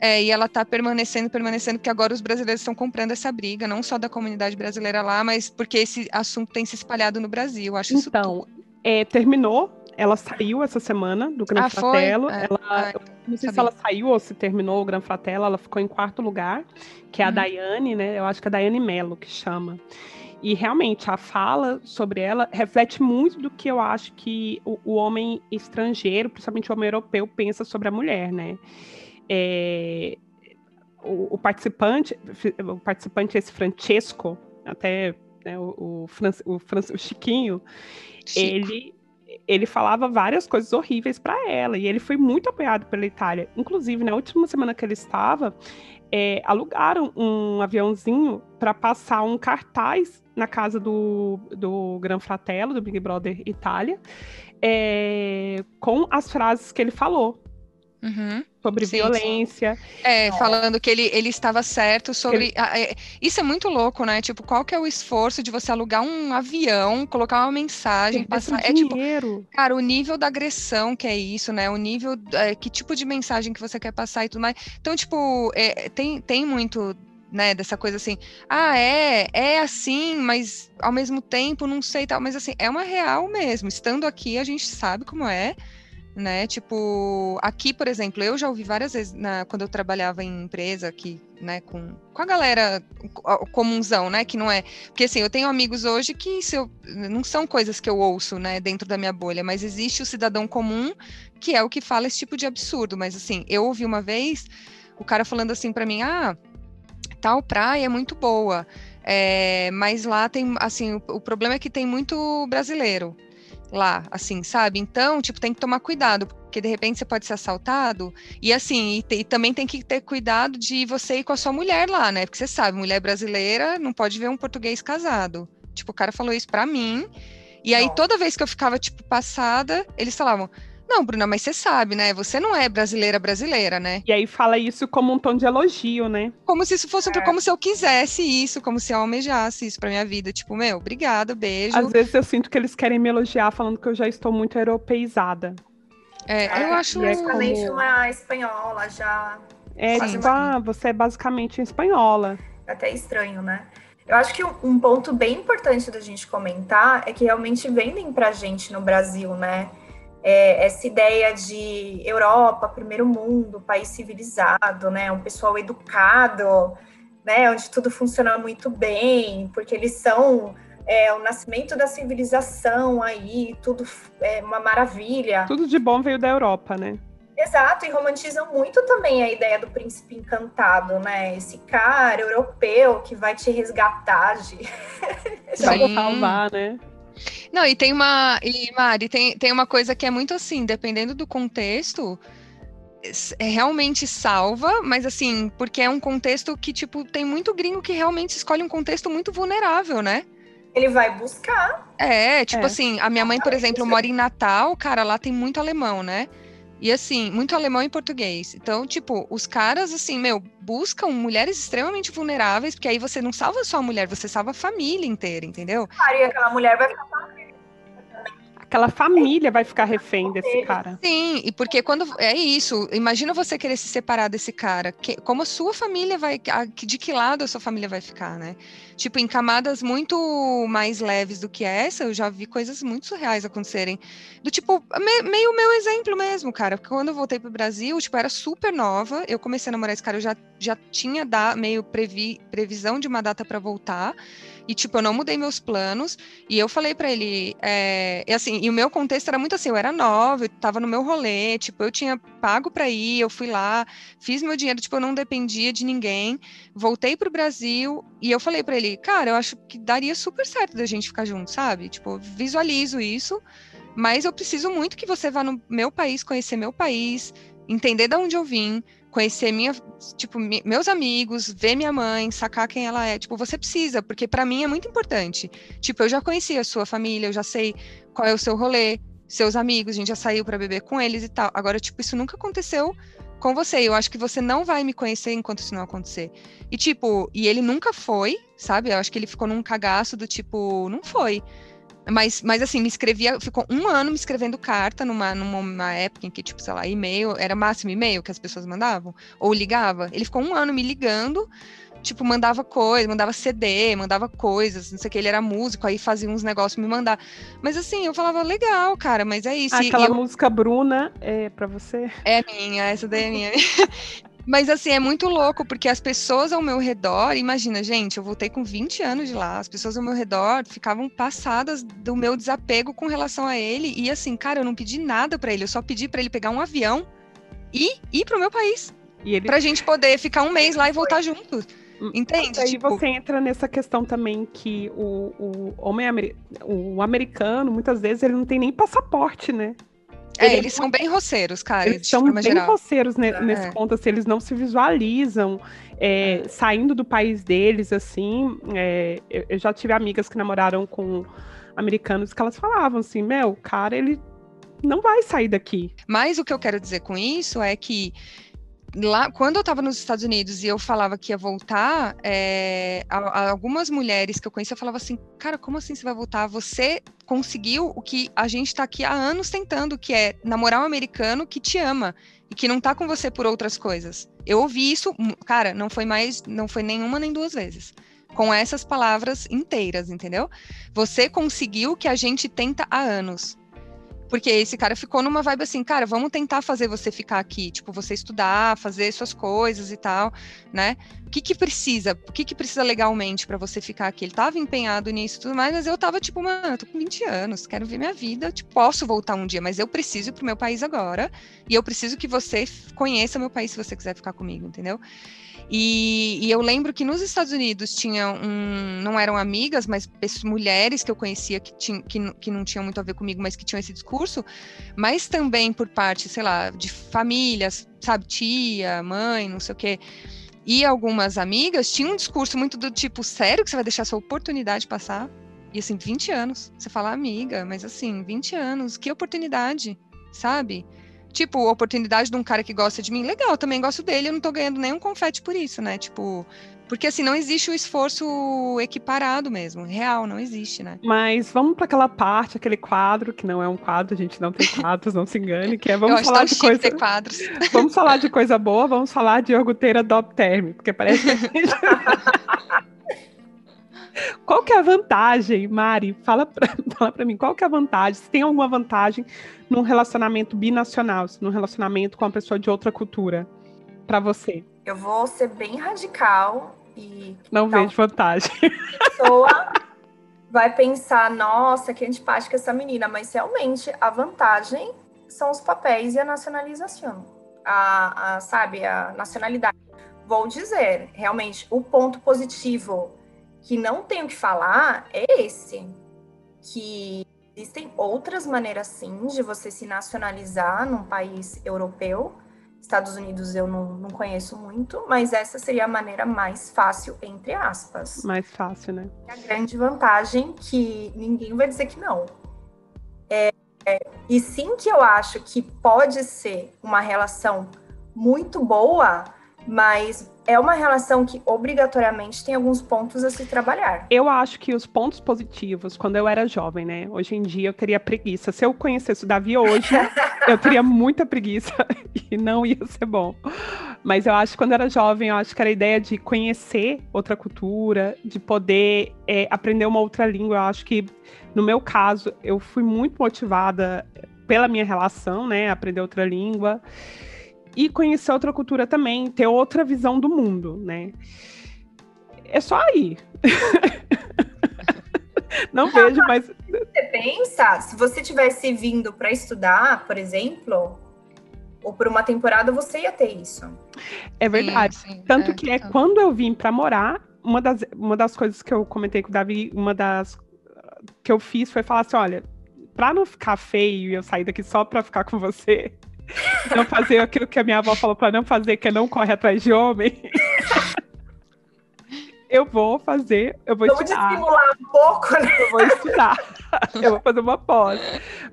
É, e ela tá permanecendo, permanecendo, porque agora os brasileiros estão comprando essa briga, não só da comunidade brasileira lá, mas porque esse assunto tem se espalhado no Brasil. Acho então, é, terminou, ela saiu essa semana do Gran ah, Fratello. É, ela, ah, não sei sabia. se ela saiu ou se terminou o Gran Fratello, ela ficou em quarto lugar, que é a uhum. Daiane, né? Eu acho que é a Daiane Mello que chama. E realmente a fala sobre ela reflete muito do que eu acho que o, o homem estrangeiro, principalmente o homem europeu, pensa sobre a mulher, né? É, o, o, participante, o participante esse Francesco, até né, o, o, o, o Chiquinho, Chico. ele ele falava várias coisas horríveis para ela e ele foi muito apoiado pela Itália. Inclusive, na última semana que ele estava, é, alugaram um aviãozinho para passar um cartaz na casa do, do Gran Fratello, do Big Brother Itália, é, com as frases que ele falou. Uhum. Sobre sim, violência. Sim. É, falando que ele, ele estava certo sobre. Ele... É, isso é muito louco, né? Tipo, qual que é o esforço de você alugar um avião, colocar uma mensagem, passar. É tipo. Cara, o nível da agressão que é isso, né? O nível. É, que tipo de mensagem que você quer passar e tudo mais. Então, tipo, é, tem, tem muito né, dessa coisa assim, ah, é, é assim, mas ao mesmo tempo não sei tal, mas assim, é uma real mesmo. Estando aqui, a gente sabe como é né? Tipo, aqui, por exemplo, eu já ouvi várias vezes na, quando eu trabalhava em empresa aqui, né, com, com a galera comunzão, né, que não é, porque assim, eu tenho amigos hoje que se eu, não são coisas que eu ouço, né, dentro da minha bolha, mas existe o cidadão comum que é o que fala esse tipo de absurdo, mas assim, eu ouvi uma vez o cara falando assim para mim, ah, tal praia é muito boa, é, mas lá tem, assim, o, o problema é que tem muito brasileiro, lá, assim, sabe? Então, tipo, tem que tomar cuidado, porque de repente você pode ser assaltado. E assim, e, e, também tem que ter cuidado de você ir com a sua mulher lá, né? Porque você sabe, mulher brasileira não pode ver um português casado. Tipo, o cara falou isso pra mim. E aí, toda vez que eu ficava, tipo, passada, eles falavam: não, Bruna, mas você sabe, né? Você não é brasileira brasileira, né? E aí fala isso como um tom de elogio, né? Como se isso fosse é. como se eu quisesse isso, como se eu almejasse isso pra minha vida. Tipo, meu, obrigado, beijo. Às vezes eu sinto que eles querem me elogiar falando que eu já estou muito europeizada. É, é eu acho. É basicamente como... uma espanhola já. É, tipo, ah, você é basicamente espanhola. É até estranho, né? Eu acho que um ponto bem importante da gente comentar é que realmente vendem pra gente no Brasil, né? É, essa ideia de Europa, primeiro mundo, país civilizado, né, um pessoal educado, né, onde tudo funciona muito bem, porque eles são é, o nascimento da civilização aí, tudo é uma maravilha. Tudo de bom veio da Europa, né? Exato, e romantizam muito também a ideia do príncipe encantado, né? Esse cara europeu que vai te resgatar de. Vai salvar, né? Não, e tem uma. E, Mari, tem, tem uma coisa que é muito assim, dependendo do contexto, é, realmente salva, mas assim, porque é um contexto que, tipo, tem muito gringo que realmente escolhe um contexto muito vulnerável, né? Ele vai buscar. É, tipo é. assim, a minha mãe, por exemplo, mora em Natal, cara, lá tem muito alemão, né? E assim, muito alemão e português. Então, tipo, os caras, assim, meu, buscam mulheres extremamente vulneráveis, porque aí você não salva só a mulher, você salva a família inteira, entendeu? Claro, e aquela mulher vai ficar aquela família vai ficar refém desse cara. Sim, e porque quando é isso, imagina você querer se separar desse cara, que, como a sua família vai, de que lado a sua família vai ficar, né? Tipo, em camadas muito mais leves do que essa, eu já vi coisas muito surreais acontecerem. Do tipo, me, meio o meu exemplo mesmo, cara. Porque quando eu voltei pro Brasil, tipo, era super nova. Eu comecei a namorar esse cara, eu já, já tinha da, meio previ, previsão de uma data para voltar. E, tipo, eu não mudei meus planos. E eu falei para ele, é, e assim, e o meu contexto era muito assim, eu era nova, eu tava no meu rolê, tipo, eu tinha pago para ir, eu fui lá, fiz meu dinheiro, tipo, eu não dependia de ninguém. Voltei pro Brasil e eu falei para ele, cara, eu acho que daria super certo da gente ficar junto, sabe? Tipo, visualizo isso, mas eu preciso muito que você vá no meu país, conhecer meu país, entender de onde eu vim, conhecer minha, tipo, meus amigos, ver minha mãe, sacar quem ela é. Tipo, você precisa, porque para mim é muito importante. Tipo, eu já conheci a sua família, eu já sei qual é o seu rolê, seus amigos, a gente já saiu para beber com eles e tal. Agora, tipo, isso nunca aconteceu com você. Eu acho que você não vai me conhecer enquanto isso não acontecer. E tipo, e ele nunca foi, sabe? Eu acho que ele ficou num cagaço do tipo, não foi. Mas, mas assim, me escrevia, ficou um ano me escrevendo carta numa, numa época em que, tipo, sei lá, e-mail, era máximo e-mail que as pessoas mandavam, ou ligava. Ele ficou um ano me ligando, tipo, mandava coisa, mandava CD, mandava coisas, não sei o que, ele era músico, aí fazia uns negócios me mandar. Mas assim, eu falava, legal, cara, mas é isso. Aquela eu... música Bruna é pra você? É minha, essa daí é minha. Mas assim, é muito louco, porque as pessoas ao meu redor, imagina, gente, eu voltei com 20 anos de lá, as pessoas ao meu redor ficavam passadas do meu desapego com relação a ele, e assim, cara, eu não pedi nada para ele, eu só pedi para ele pegar um avião e ir pro meu país. E ele... Pra gente poder ficar um mês lá e voltar juntos. Entende? Aí tipo... você entra nessa questão também que o, o homem o americano, muitas vezes, ele não tem nem passaporte, né? É, ele eles é são bem roceiros, cara. Eles são bem geral. roceiros ne, é. nesse ponto, assim, eles não se visualizam é, é. saindo do país deles, assim. É, eu, eu já tive amigas que namoraram com americanos que elas falavam assim, meu, o cara, ele não vai sair daqui. Mas o que eu quero dizer com isso é que lá, quando eu estava nos Estados Unidos e eu falava que ia voltar, é, algumas mulheres que eu conhecia falavam assim, cara, como assim você vai voltar? Você conseguiu o que a gente está aqui há anos tentando, que é namorar um americano que te ama e que não tá com você por outras coisas. Eu ouvi isso, cara, não foi mais, não foi nenhuma nem duas vezes. Com essas palavras inteiras, entendeu? Você conseguiu o que a gente tenta há anos. Porque esse cara ficou numa vibe assim, cara, vamos tentar fazer você ficar aqui, tipo, você estudar, fazer suas coisas e tal, né? O que que precisa? O que que precisa legalmente para você ficar aqui? Ele tava empenhado nisso e tudo mais, mas eu tava tipo, mano, eu tô com 20 anos, quero ver minha vida, tipo, posso voltar um dia, mas eu preciso ir pro meu país agora, e eu preciso que você conheça meu país se você quiser ficar comigo, entendeu? E, e, eu lembro que nos Estados Unidos tinha um, não eram amigas, mas mulheres que eu conhecia que, tinha, que, que não tinham muito a ver comigo, mas que tinham esse discurso, mas também por parte, sei lá, de famílias, sabe, tia, mãe, não sei o quê. E algumas amigas tinham um discurso muito do tipo, sério que você vai deixar sua oportunidade passar? E assim, 20 anos. Você fala, amiga, mas assim, 20 anos, que oportunidade, sabe? Tipo, oportunidade de um cara que gosta de mim, legal, também gosto dele, eu não tô ganhando nenhum confete por isso, né? Tipo, porque assim, não existe o esforço equiparado mesmo, real, não existe, né? Mas vamos para aquela parte, aquele quadro, que não é um quadro, a gente não tem quadros, não se engane, que é vamos falar de coisa. Ter quadros. Vamos falar de coisa boa, vamos falar de iogurteira Dop Term, porque parece que a gente... Qual que é a vantagem, Mari? Fala pra, fala pra mim, qual que é a vantagem? Se tem alguma vantagem num relacionamento binacional, num relacionamento com uma pessoa de outra cultura, para você? Eu vou ser bem radical e... Não tal, vejo vantagem. A pessoa vai pensar, nossa, que antipática essa menina, mas realmente a vantagem são os papéis e a nacionalização. A, a, sabe, a nacionalidade. Vou dizer, realmente, o ponto positivo que não tenho que falar é esse, que existem outras maneiras sim de você se nacionalizar num país europeu. Estados Unidos eu não, não conheço muito, mas essa seria a maneira mais fácil, entre aspas. Mais fácil, né? A grande vantagem que ninguém vai dizer que não. É, é, e sim que eu acho que pode ser uma relação muito boa, mas é uma relação que obrigatoriamente tem alguns pontos a se trabalhar. Eu acho que os pontos positivos, quando eu era jovem, né? Hoje em dia eu teria preguiça. Se eu conhecesse o Davi hoje, eu teria muita preguiça e não ia ser bom. Mas eu acho que quando eu era jovem, eu acho que era a ideia de conhecer outra cultura, de poder é, aprender uma outra língua. Eu acho que, no meu caso, eu fui muito motivada pela minha relação, né? Aprender outra língua e conhecer outra cultura também, ter outra visão do mundo, né? É só aí. Não, Não vejo, mas. Você pensa, se você tivesse vindo para estudar, por exemplo, ou por uma temporada, você ia ter isso. É verdade. Sim, sim, Tanto é, que é então. quando eu vim para morar, uma das, uma das coisas que eu comentei com o Davi, uma das que eu fiz foi falar assim: olha, para não ficar feio e eu sair daqui só para ficar com você, não fazer aquilo que a minha avó falou para não fazer, que é não corre atrás de homem. eu vou fazer, eu vou Vamos estudar. Vamos estimular um pouco, né? Eu vou estudar. eu vou fazer uma pós.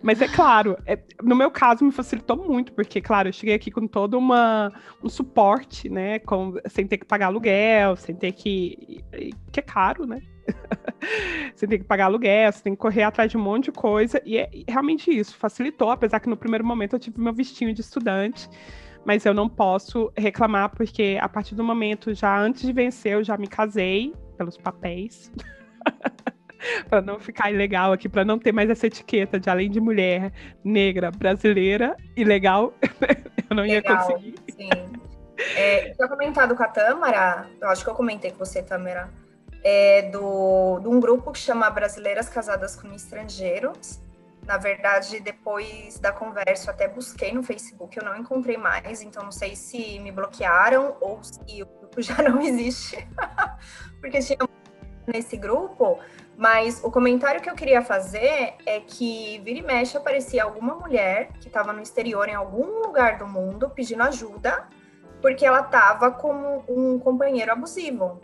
Mas é claro, é, no meu caso me facilitou muito, porque, claro, eu cheguei aqui com todo uma, um suporte, né? Com, sem ter que pagar aluguel, sem ter que. que é caro, né? você tem que pagar aluguel, você tem que correr atrás de um monte de coisa. E é realmente isso, facilitou, apesar que no primeiro momento eu tive meu vestinho de estudante. Mas eu não posso reclamar, porque a partir do momento, já antes de vencer, eu já me casei pelos papéis. para não ficar ilegal aqui, para não ter mais essa etiqueta de além de mulher negra, brasileira, ilegal, eu não Legal, ia conseguir. Sim. É, tinha comentado com a Tâmara, eu acho que eu comentei com você, Tâmara, é do, de um grupo que chama Brasileiras Casadas com Estrangeiros. Na verdade, depois da conversa, eu até busquei no Facebook, eu não encontrei mais, então não sei se me bloquearam ou se o grupo já não existe, porque tinha nesse grupo, mas o comentário que eu queria fazer é que vira e mexe aparecia alguma mulher que estava no exterior, em algum lugar do mundo, pedindo ajuda, porque ela estava com um companheiro abusivo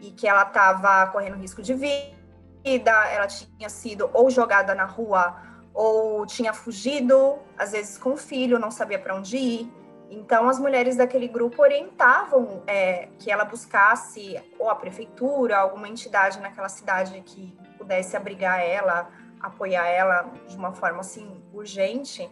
e que ela estava correndo risco de vida, ela tinha sido ou jogada na rua ou tinha fugido, às vezes com o filho, não sabia para onde ir. Então, as mulheres daquele grupo orientavam é, que ela buscasse ou a prefeitura, alguma entidade naquela cidade que pudesse abrigar ela, apoiar ela de uma forma assim urgente.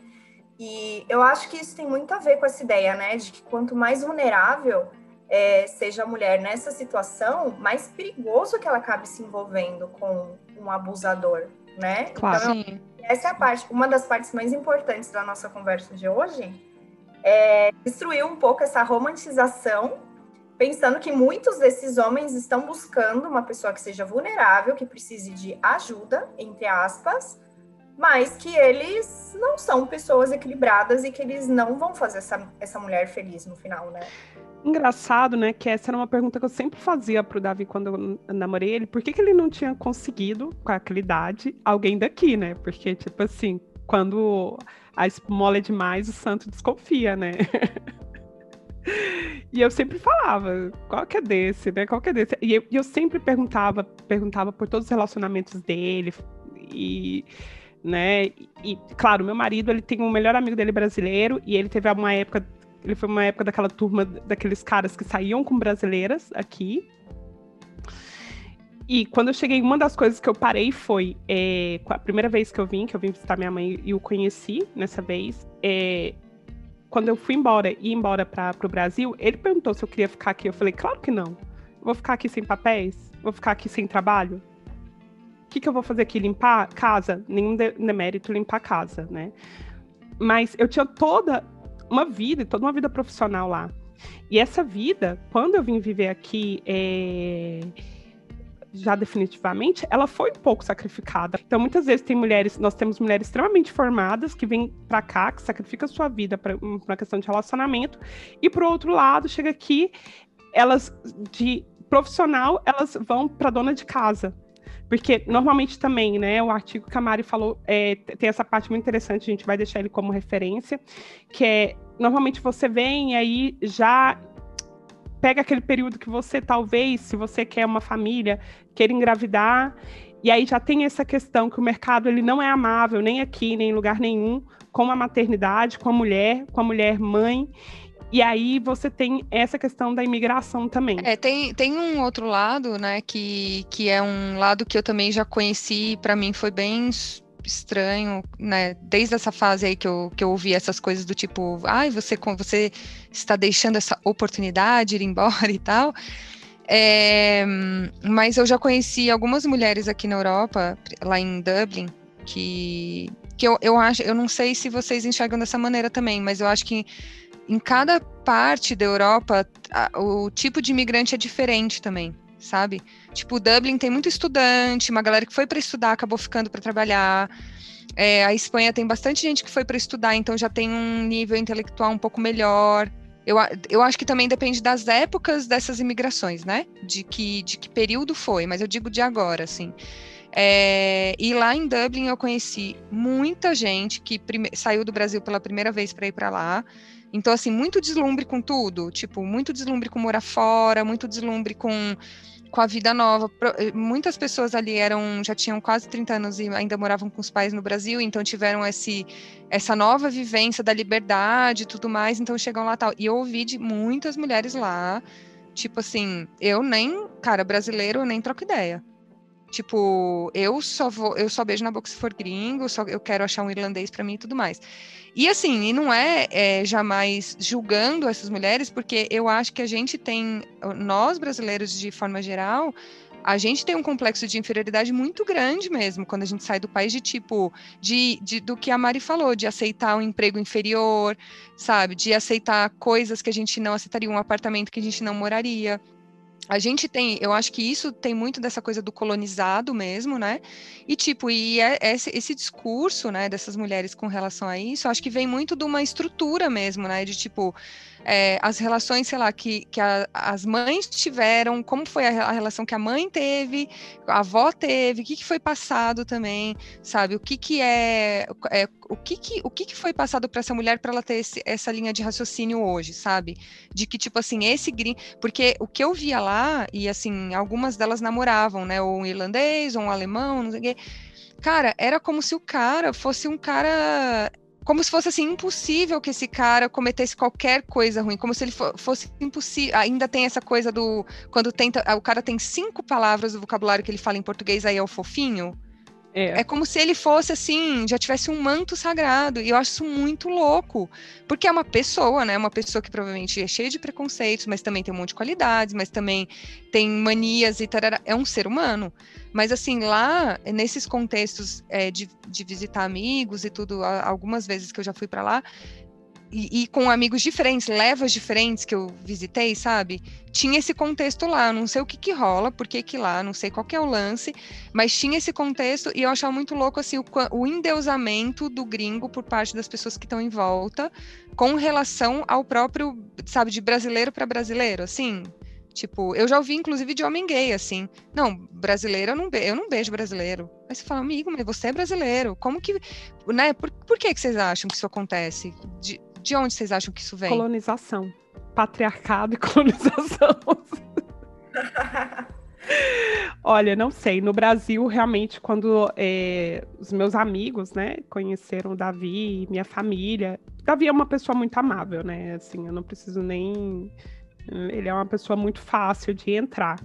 E eu acho que isso tem muito a ver com essa ideia, né, de que quanto mais vulnerável é, seja a mulher nessa situação, mais perigoso que ela acabe se envolvendo com um abusador, né? Claro. Então, essa é a parte, uma das partes mais importantes da nossa conversa de hoje é, destruiu um pouco essa romantização, pensando que muitos desses homens estão buscando uma pessoa que seja vulnerável, que precise de ajuda, entre aspas, mas que eles não são pessoas equilibradas e que eles não vão fazer essa, essa mulher feliz no final, né? Engraçado, né? Que essa era uma pergunta que eu sempre fazia pro Davi quando eu namorei ele. Por que, que ele não tinha conseguido, com aquela idade, alguém daqui, né? Porque, tipo assim, quando a esmola é demais, o santo desconfia, né? e eu sempre falava, qual que é desse, né? Qual que é desse? E eu, eu sempre perguntava, perguntava por todos os relacionamentos dele e né? E claro, meu marido, ele tem um melhor amigo dele brasileiro e ele teve uma época, ele foi uma época daquela turma daqueles caras que saíam com brasileiras aqui. E quando eu cheguei, uma das coisas que eu parei foi é, a primeira vez que eu vim, que eu vim visitar minha mãe e o conheci nessa vez. É, quando eu fui embora e embora para o Brasil, ele perguntou se eu queria ficar aqui. Eu falei, claro que não. vou ficar aqui sem papéis? Vou ficar aqui sem trabalho? O que, que eu vou fazer aqui? Limpar casa? Nenhum demérito limpar casa, né? Mas eu tinha toda uma vida, toda uma vida profissional lá. E essa vida, quando eu vim viver aqui, é já definitivamente, ela foi um pouco sacrificada. Então, muitas vezes tem mulheres, nós temos mulheres extremamente formadas que vêm para cá, que sacrificam sua vida para uma questão de relacionamento, e por outro lado, chega aqui, elas de profissional, elas vão para dona de casa. Porque normalmente também, né, o artigo que a Mari falou é, tem essa parte muito interessante, a gente vai deixar ele como referência, que é normalmente você vem aí já pega aquele período que você talvez, se você quer uma família, queira engravidar, e aí já tem essa questão que o mercado ele não é amável nem aqui, nem em lugar nenhum, com a maternidade, com a mulher, com a mulher mãe. E aí você tem essa questão da imigração também. É, tem, tem um outro lado, né, que, que é um lado que eu também já conheci, para mim foi bem estranho, né? Desde essa fase aí que eu, que eu ouvi essas coisas do tipo, ai, você, você está deixando essa oportunidade ir embora e tal. É, mas eu já conheci algumas mulheres aqui na Europa, lá em Dublin, que, que eu, eu acho, eu não sei se vocês enxergam dessa maneira também, mas eu acho que em cada parte da Europa a, o tipo de imigrante é diferente também sabe? Tipo, Dublin tem muito estudante, uma galera que foi para estudar acabou ficando para trabalhar. É, a Espanha tem bastante gente que foi para estudar, então já tem um nível intelectual um pouco melhor. Eu, eu acho que também depende das épocas dessas imigrações, né? De que, de que período foi, mas eu digo de agora, assim. É, e lá em Dublin eu conheci muita gente que saiu do Brasil pela primeira vez para ir para lá. Então, assim, muito deslumbre com tudo. Tipo, muito deslumbre com morar fora, muito deslumbre com com a vida nova. Eh, muitas pessoas ali eram já tinham quase 30 anos e ainda moravam com os pais no Brasil, então tiveram esse essa nova vivência da liberdade e tudo mais, então chegam lá tal. E eu ouvi de muitas mulheres lá, tipo assim, eu nem, cara, brasileiro, eu nem troco ideia. Tipo, eu só vou, eu só beijo na boca se for gringo, só, eu quero achar um irlandês para mim e tudo mais. E assim, e não é, é, jamais julgando essas mulheres, porque eu acho que a gente tem, nós brasileiros de forma geral, a gente tem um complexo de inferioridade muito grande mesmo quando a gente sai do país de tipo de, de, do que a Mari falou, de aceitar um emprego inferior, sabe, de aceitar coisas que a gente não aceitaria, um apartamento que a gente não moraria a gente tem, eu acho que isso tem muito dessa coisa do colonizado mesmo, né? E tipo, e é, esse, discurso, né, dessas mulheres com relação a isso, acho que vem muito de uma estrutura mesmo, né? De tipo, é, as relações, sei lá, que, que a, as mães tiveram, como foi a, a, relação que a mãe teve, a avó teve, o que, que foi passado também, sabe? O que, que é, é o que, que, o que, que foi passado para essa mulher para ela ter esse, essa linha de raciocínio hoje, sabe? De que, tipo assim, esse green. Porque o que eu via lá, e assim, algumas delas namoravam, né? Ou um irlandês, ou um alemão, não sei o quê. Cara, era como se o cara fosse um cara como se fosse assim impossível que esse cara cometesse qualquer coisa ruim, como se ele fosse impossível. Ainda tem essa coisa do quando tenta, o cara tem cinco palavras do vocabulário que ele fala em português aí é o fofinho. É. é como se ele fosse assim, já tivesse um manto sagrado. E eu acho isso muito louco. Porque é uma pessoa, né? Uma pessoa que provavelmente é cheia de preconceitos, mas também tem um monte de qualidades, mas também tem manias e tarará. É um ser humano. Mas assim, lá, nesses contextos é, de, de visitar amigos e tudo, algumas vezes que eu já fui para lá, e, e, com amigos diferentes, levas diferentes que eu visitei, sabe? Tinha esse contexto lá, não sei o que que rola, por que que lá, não sei qual que é o lance, mas tinha esse contexto e eu achava muito louco, assim, o, o endeusamento do gringo por parte das pessoas que estão em volta com relação ao próprio, sabe, de brasileiro para brasileiro, assim, Tipo, eu já ouvi, inclusive, de homem gay, assim. Não, brasileiro, eu não, eu não beijo brasileiro. Aí você fala, amigo, mas você é brasileiro. Como que. Né? Por, por que, que vocês acham que isso acontece? De, de onde vocês acham que isso vem? Colonização. Patriarcado e colonização. Olha, não sei. No Brasil, realmente, quando é, os meus amigos, né, conheceram o Davi, minha família. Davi é uma pessoa muito amável, né? Assim, eu não preciso nem. Ele é uma pessoa muito fácil de entrar.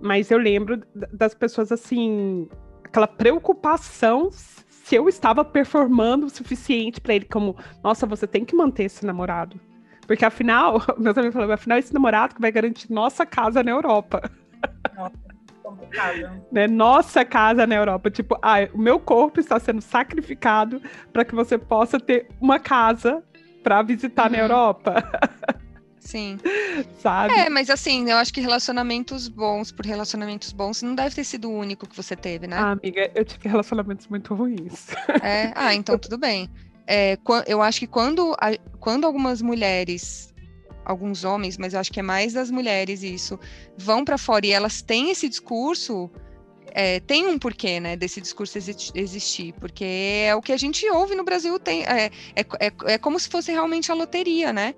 Mas eu lembro das pessoas assim, aquela preocupação se eu estava performando o suficiente para ele, como, nossa, você tem que manter esse namorado. Porque afinal, meus amigos falaram, afinal, esse namorado que vai garantir nossa casa na Europa. Nossa, complicado. né? Nossa casa na Europa. Tipo, ah, o meu corpo está sendo sacrificado para que você possa ter uma casa para visitar uhum. na Europa. Sim. Sabe? É, mas assim, eu acho que relacionamentos bons por relacionamentos bons não deve ter sido o único que você teve, né? Ah, amiga, eu tive relacionamentos muito ruins. É? Ah, então tudo bem. É, eu acho que quando, quando algumas mulheres, alguns homens, mas eu acho que é mais das mulheres isso, vão para fora e elas têm esse discurso, é, tem um porquê, né, desse discurso existir, porque é o que a gente ouve no Brasil, tem, é, é, é, é como se fosse realmente a loteria, né?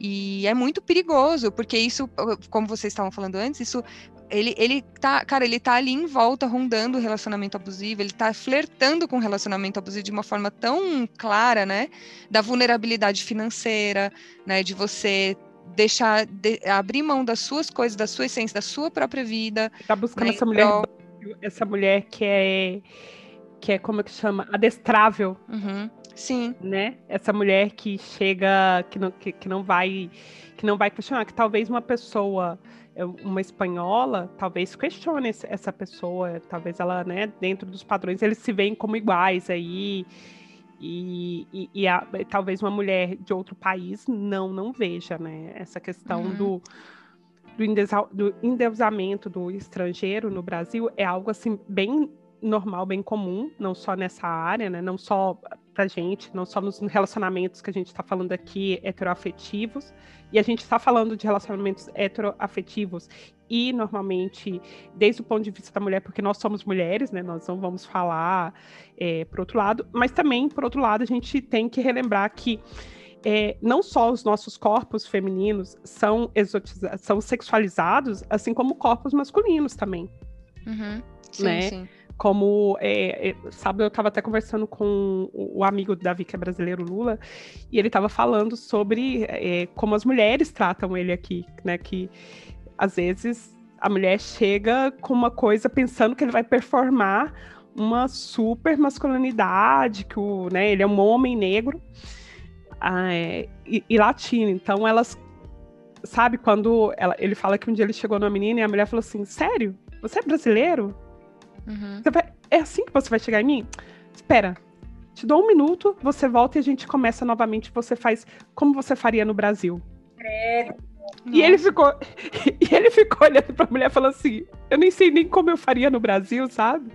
E é muito perigoso, porque isso, como vocês estavam falando antes, isso ele, ele tá, cara, ele tá ali em volta rondando o relacionamento abusivo, ele tá flertando com o relacionamento abusivo de uma forma tão clara, né? Da vulnerabilidade financeira, né? De você deixar, de, abrir mão das suas coisas, da sua essência, da sua própria vida. Tá buscando né? essa mulher, essa mulher que é, que é como é que chama? Adestrável. Uhum. Sim. Né? Essa mulher que chega, que não, que, que não vai que não vai questionar, que talvez uma pessoa, é, uma espanhola, talvez questione essa pessoa, talvez ela, né, dentro dos padrões, eles se veem como iguais aí, e, e, e a, talvez uma mulher de outro país não, não veja, né, essa questão uhum. do, do, do endeusamento do estrangeiro no Brasil é algo, assim, bem normal, bem comum, não só nessa área, né, não só pra gente, não só nos relacionamentos que a gente está falando aqui, heteroafetivos, e a gente está falando de relacionamentos heteroafetivos e normalmente desde o ponto de vista da mulher, porque nós somos mulheres, né? Nós não vamos falar é, por outro lado, mas também, por outro lado, a gente tem que relembrar que é, não só os nossos corpos femininos são são sexualizados, assim como corpos masculinos também. Uhum. Sim, né? sim como é, é, sabe, eu estava até conversando com o, amigo do Davi, que é brasileiro, Lula, e ele estava falando sobre é, como as mulheres tratam ele aqui, né? Que às vezes a mulher chega com uma coisa pensando que ele vai performar uma super masculinidade, que o, né, ele é um homem negro ah, é, e, e latino. Então elas sabe quando ela, ele fala que um dia ele chegou numa menina e a mulher falou assim: Sério? Você é brasileiro? Uhum. Vai, é assim que você vai chegar em mim? Espera, te dou um minuto, você volta e a gente começa novamente. Você faz como você faria no Brasil. É. E ele ficou, e ele ficou olhando pra mulher falando assim: Eu nem sei nem como eu faria no Brasil, sabe?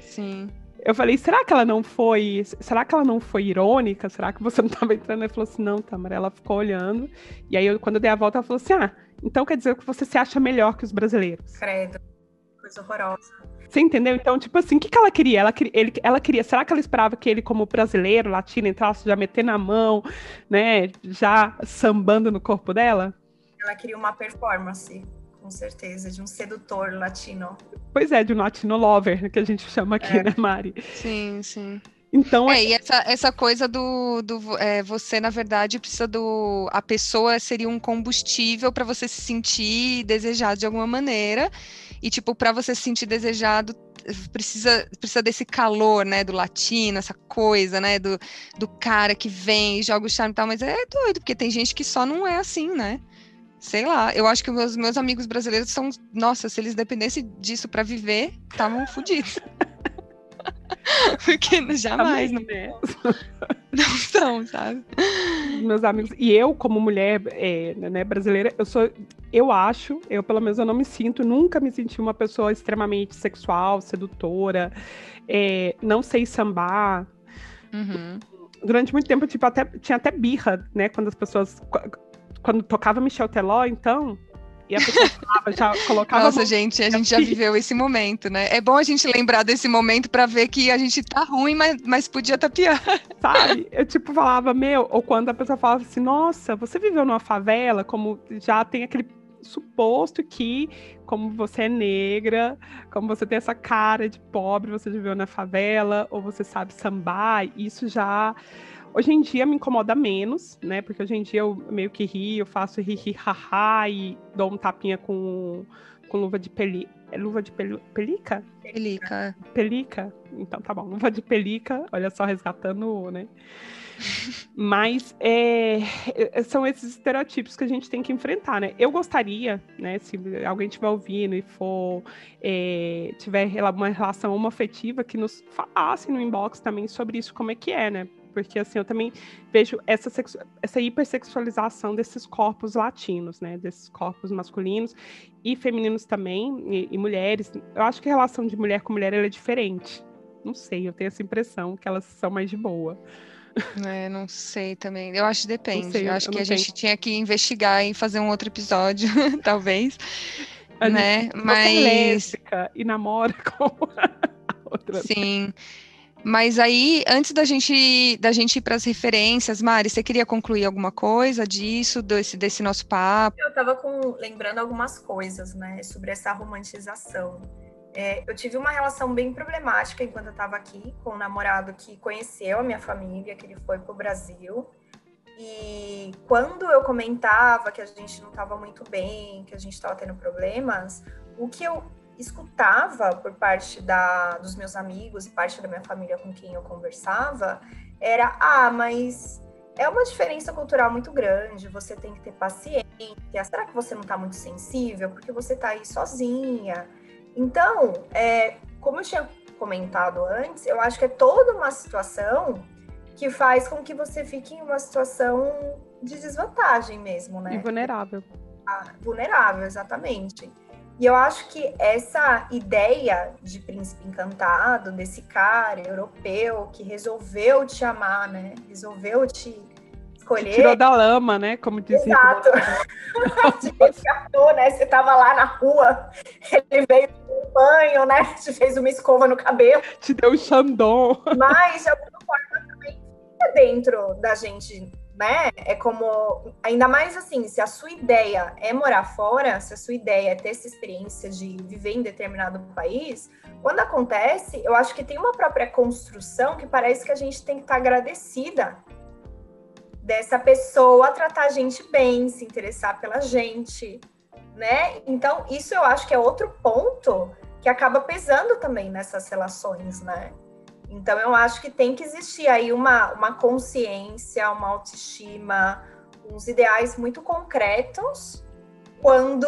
Sim. Eu falei, será que ela não foi. Será que ela não foi irônica? Será que você não estava entrando? Ele falou assim, não, Tamara, ela ficou olhando. E aí, eu, quando eu dei a volta, ela falou assim: ah, então quer dizer que você se acha melhor que os brasileiros. Credo. Coisa horrorosa. Você entendeu? Então, tipo assim, o que, que ela queria? Ela, ele, ela queria. Será que ela esperava que ele, como brasileiro, latino, entrasse já meter na mão, né? Já sambando no corpo dela? Ela queria uma performance com certeza, de um sedutor latino. Pois é, de um latino lover, que a gente chama aqui, é. né, Mari? Sim, sim. Então, é, é... e essa, essa coisa do, do é, você, na verdade, precisa do. A pessoa seria um combustível para você se sentir desejado de alguma maneira. E, tipo, para você se sentir desejado, precisa, precisa desse calor, né, do latino, essa coisa, né, do, do cara que vem e joga o charme e tal. Mas é doido, porque tem gente que só não é assim, né? sei lá, eu acho que os meus amigos brasileiros são, nossa, se eles dependessem disso para viver, estavam fodidos. Porque jamais, não, né? não são, sabe? Meus amigos, e eu como mulher é, né, brasileira, eu sou, eu acho, eu pelo menos eu não me sinto, nunca me senti uma pessoa extremamente sexual, sedutora, é, não sei sambar. Uhum. Durante muito tempo, tipo, até, tinha até birra, né? Quando as pessoas quando tocava Michel Teló, então, e a pessoa falava, já colocava. Nossa, gente, a gente já viveu esse momento, né? É bom a gente lembrar desse momento para ver que a gente tá ruim, mas, mas podia estar tá pior. Sabe? Eu tipo falava, meu, ou quando a pessoa falava assim, nossa, você viveu numa favela, como já tem aquele suposto que, como você é negra, como você tem essa cara de pobre, você viveu na favela, ou você sabe sambar, isso já Hoje em dia me incomoda menos, né? Porque hoje em dia eu meio que rio, eu faço ri, ri, haha e dou um tapinha com, com luva de peli. É luva de peli, pelica? Pelica. Pelica? Então tá bom, luva de pelica, olha só, resgatando, né? Mas é, é, são esses estereotipos que a gente tem que enfrentar, né? Eu gostaria, né, se alguém estiver ouvindo e for é, tiver uma relação homoafetiva, que nos falasse no inbox também sobre isso, como é que é, né? Porque assim, eu também vejo essa, essa hipersexualização desses corpos latinos, né? Desses corpos masculinos e femininos também, e, e mulheres. Eu acho que a relação de mulher com mulher é diferente. Não sei, eu tenho essa impressão que elas são mais de boa. É, não sei também. Eu acho que depende. Sei, eu acho eu que a sei. gente tinha que investigar e fazer um outro episódio, talvez. A né? Gente, Mas. É lésbica e namora com a outra. Sim. Mas aí, antes da gente, da gente ir para as referências, Mari, você queria concluir alguma coisa disso, desse, desse nosso papo? Eu estava lembrando algumas coisas, né, sobre essa romantização. É, eu tive uma relação bem problemática enquanto eu estava aqui com um namorado que conheceu a minha família, que ele foi para o Brasil. E quando eu comentava que a gente não estava muito bem, que a gente estava tendo problemas, o que eu escutava por parte da, dos meus amigos e parte da minha família com quem eu conversava era: ah, mas é uma diferença cultural muito grande, você tem que ter paciência. Será que você não está muito sensível? Porque você está aí sozinha. Então, é, como eu tinha comentado antes, eu acho que é toda uma situação que faz com que você fique em uma situação de desvantagem mesmo, né? E vulnerável. Ah, vulnerável, exatamente. E eu acho que essa ideia de príncipe encantado, desse cara europeu que resolveu te amar, né? Resolveu te escolher. Te tirou da lama, né? Como dizia. Exato. te resgatou, né? Você tava lá na rua, ele veio um banho, né? Te fez uma escova no cabelo. Te deu um xandão. Mas, de alguma forma, também fica dentro da gente né? É como, ainda mais assim, se a sua ideia é morar fora, se a sua ideia é ter essa experiência de viver em determinado país, quando acontece, eu acho que tem uma própria construção que parece que a gente tem que estar agradecida dessa pessoa tratar a gente bem, se interessar pela gente, né? Então, isso eu acho que é outro ponto que acaba pesando também nessas relações, né? Então, eu acho que tem que existir aí uma, uma consciência, uma autoestima, uns ideais muito concretos quando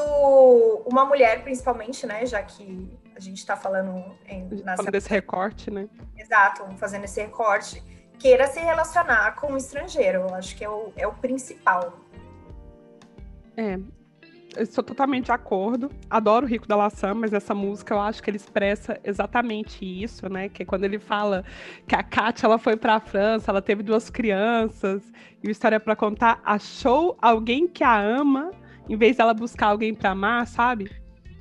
uma mulher, principalmente, né, já que a gente está falando em, falando desse recorte, né? Exato, fazendo esse recorte, queira se relacionar com o estrangeiro. Eu acho que é o, é o principal. É. eu sou totalmente de acordo. Adoro o Rico da Laçã, mas essa música eu acho que ele expressa exatamente isso, né? Que é quando ele fala que a Kátia ela foi para a França, ela teve duas crianças, e o História para Contar achou alguém que a ama, em vez dela buscar alguém para amar, sabe?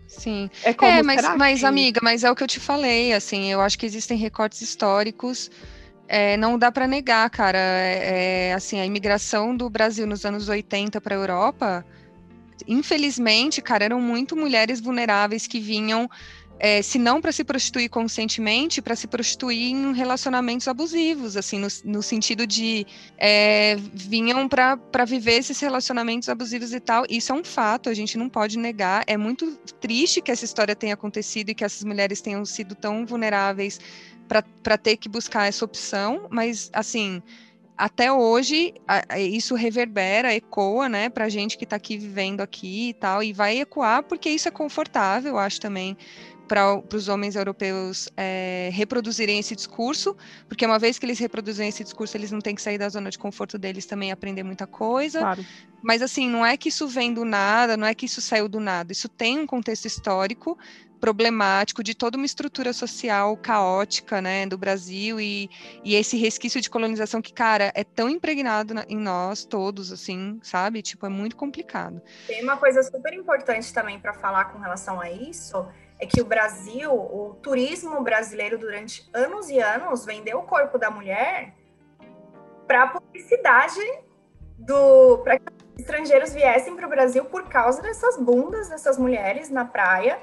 Sim. É, como, é mas, mas amiga, mas é o que eu te falei, assim, eu acho que existem recortes históricos é, não dá para negar, cara. É, é, assim, a imigração do Brasil nos anos 80 para a Europa, infelizmente, cara, eram muito mulheres vulneráveis que vinham, é, se não para se prostituir conscientemente, para se prostituir em relacionamentos abusivos, assim, no, no sentido de é, vinham para viver esses relacionamentos abusivos e tal. Isso é um fato, a gente não pode negar. É muito triste que essa história tenha acontecido e que essas mulheres tenham sido tão vulneráveis para ter que buscar essa opção, mas assim, até hoje isso reverbera, ecoa, né, para gente que está aqui vivendo aqui e tal, e vai ecoar porque isso é confortável, eu acho também para os homens europeus é, reproduzirem esse discurso, porque uma vez que eles reproduzem esse discurso, eles não têm que sair da zona de conforto deles também aprender muita coisa. Claro. Mas assim, não é que isso vem do nada, não é que isso saiu do nada. Isso tem um contexto histórico problemático de toda uma estrutura social caótica, né, do Brasil e, e esse resquício de colonização que, cara, é tão impregnado na, em nós todos, assim, sabe? Tipo, é muito complicado. Tem uma coisa super importante também para falar com relação a isso, é que o Brasil, o turismo brasileiro durante anos e anos vendeu o corpo da mulher para publicidade do para que estrangeiros viessem para o Brasil por causa dessas bundas dessas mulheres na praia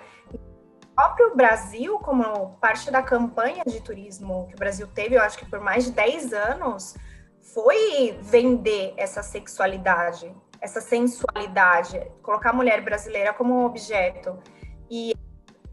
próprio Brasil, como parte da campanha de turismo que o Brasil teve, eu acho que por mais de 10 anos, foi vender essa sexualidade, essa sensualidade, colocar a mulher brasileira como um objeto. E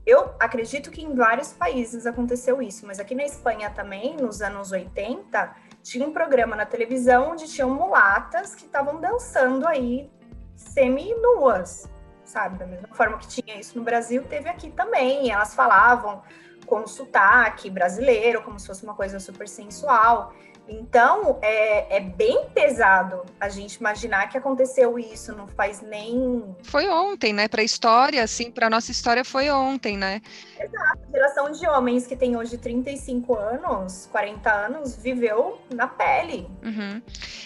eu acredito que em vários países aconteceu isso, mas aqui na Espanha também, nos anos 80, tinha um programa na televisão onde tinham mulatas que estavam dançando aí semi-nuas sabe? Da mesma forma que tinha isso no Brasil, teve aqui também. Elas falavam com sotaque brasileiro, como se fosse uma coisa super sensual. Então, é, é, bem pesado a gente imaginar que aconteceu isso, não faz nem. Foi ontem, né? Para a história, assim, para nossa história foi ontem, né? Exato. A geração de homens que tem hoje 35 anos, 40 anos, viveu na pele. Uhum.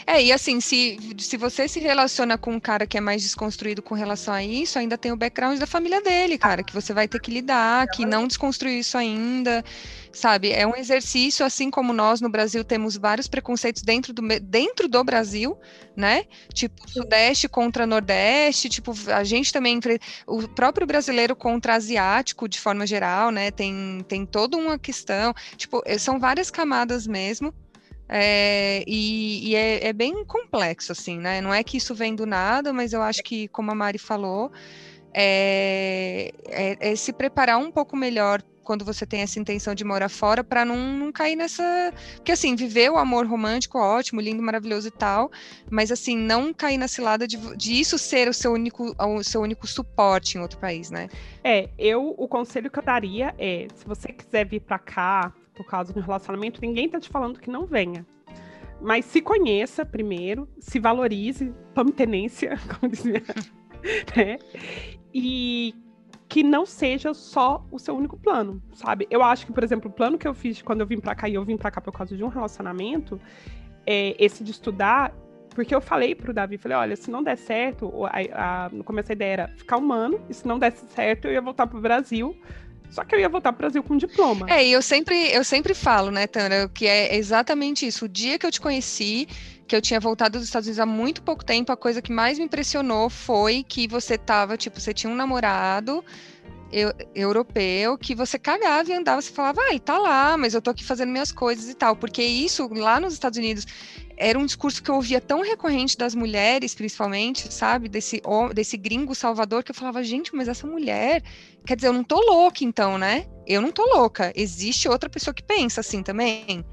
É, e assim, se, se você se relaciona com um cara que é mais desconstruído com relação a isso, ainda tem o background da família dele, cara, que você vai ter que lidar, que não desconstruiu isso ainda sabe? É um exercício, assim como nós no Brasil temos vários preconceitos dentro do, dentro do Brasil, né? Tipo, Sudeste contra Nordeste, tipo, a gente também, o próprio brasileiro contra asiático, de forma geral, né? Tem, tem toda uma questão, tipo, eh, são várias camadas mesmo, é, e, e é, é, bem complexo, assim, né? Não é que isso vem do nada, mas eu acho que, como a Mari falou, é, é, é se preparar um pouco melhor quando você tem essa intenção de morar fora, para não, não cair nessa. Porque, assim, viver o amor romântico, ótimo, lindo, maravilhoso e tal, mas, assim, não cair na cilada de, de isso ser o seu, único, o seu único suporte em outro país, né? É, eu, o conselho que eu daria é: se você quiser vir para cá por causa do relacionamento, ninguém tá te falando que não venha. Mas se conheça primeiro, se valorize, tome tenência, como dizia. né? E que não seja só o seu único plano, sabe? Eu acho que, por exemplo, o plano que eu fiz quando eu vim para cá e eu vim para cá por causa de um relacionamento, é esse de estudar, porque eu falei pro Davi, falei, olha, se não der certo, a, a, no começo a ideia era ficar um ano, e se não desse certo, eu ia voltar pro Brasil. Só que eu ia voltar pro Brasil com diploma. É, e eu sempre, eu sempre falo, né, Tana, que é exatamente isso. O dia que eu te conheci, que eu tinha voltado dos Estados Unidos há muito pouco tempo, a coisa que mais me impressionou foi que você tava, tipo, você tinha um namorado eu, europeu que você cagava e andava, você falava, ah, ele tá lá, mas eu tô aqui fazendo minhas coisas e tal. Porque isso, lá nos Estados Unidos, era um discurso que eu ouvia tão recorrente das mulheres, principalmente, sabe? Desse, desse gringo salvador, que eu falava, gente, mas essa mulher. Quer dizer, eu não tô louca, então, né? Eu não tô louca. Existe outra pessoa que pensa assim também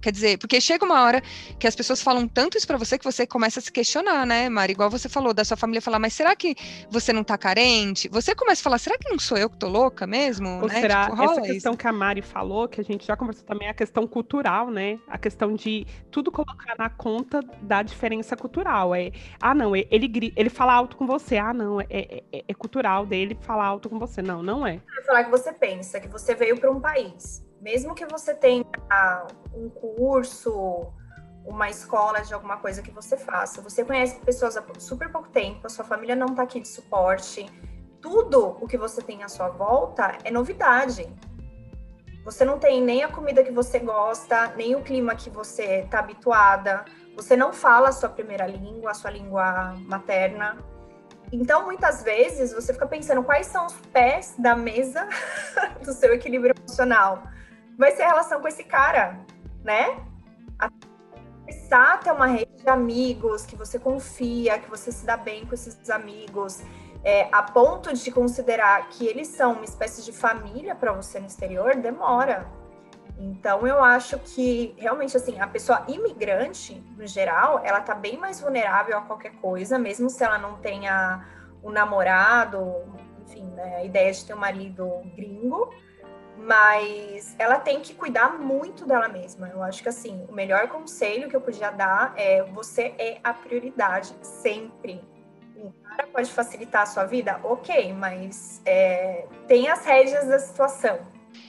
Quer dizer, porque chega uma hora que as pessoas falam tanto isso para você que você começa a se questionar, né, Mari? Igual você falou, da sua família falar, mas será que você não tá carente? Você começa a falar, será que não sou eu que tô louca mesmo? Ou né? será tipo, essa questão que a Mari falou, que a gente já conversou também, é a questão cultural, né? A questão de tudo colocar na conta da diferença cultural. É, ah, não, ele, ele fala alto com você. Ah, não, é, é, é, é cultural dele falar alto com você. Não, não é. Falar que você pensa que você veio para um país mesmo que você tenha um curso, uma escola de alguma coisa que você faça, você conhece pessoas há super pouco tempo, a sua família não está aqui de suporte, tudo o que você tem à sua volta é novidade. Você não tem nem a comida que você gosta, nem o clima que você está habituada. Você não fala a sua primeira língua, a sua língua materna. Então, muitas vezes, você fica pensando quais são os pés da mesa do seu equilíbrio emocional vai ser a relação com esse cara, né? Começar a ter uma rede de amigos que você confia, que você se dá bem com esses amigos, é, a ponto de considerar que eles são uma espécie de família para você no exterior, demora. Então, eu acho que realmente, assim, a pessoa imigrante, no geral, ela tá bem mais vulnerável a qualquer coisa, mesmo se ela não tenha um namorado, enfim, né, a ideia de ter um marido gringo mas ela tem que cuidar muito dela mesma. Eu acho que assim, o melhor conselho que eu podia dar é você é a prioridade sempre. O cara pode facilitar a sua vida, ok, mas é, tem as rédeas da situação.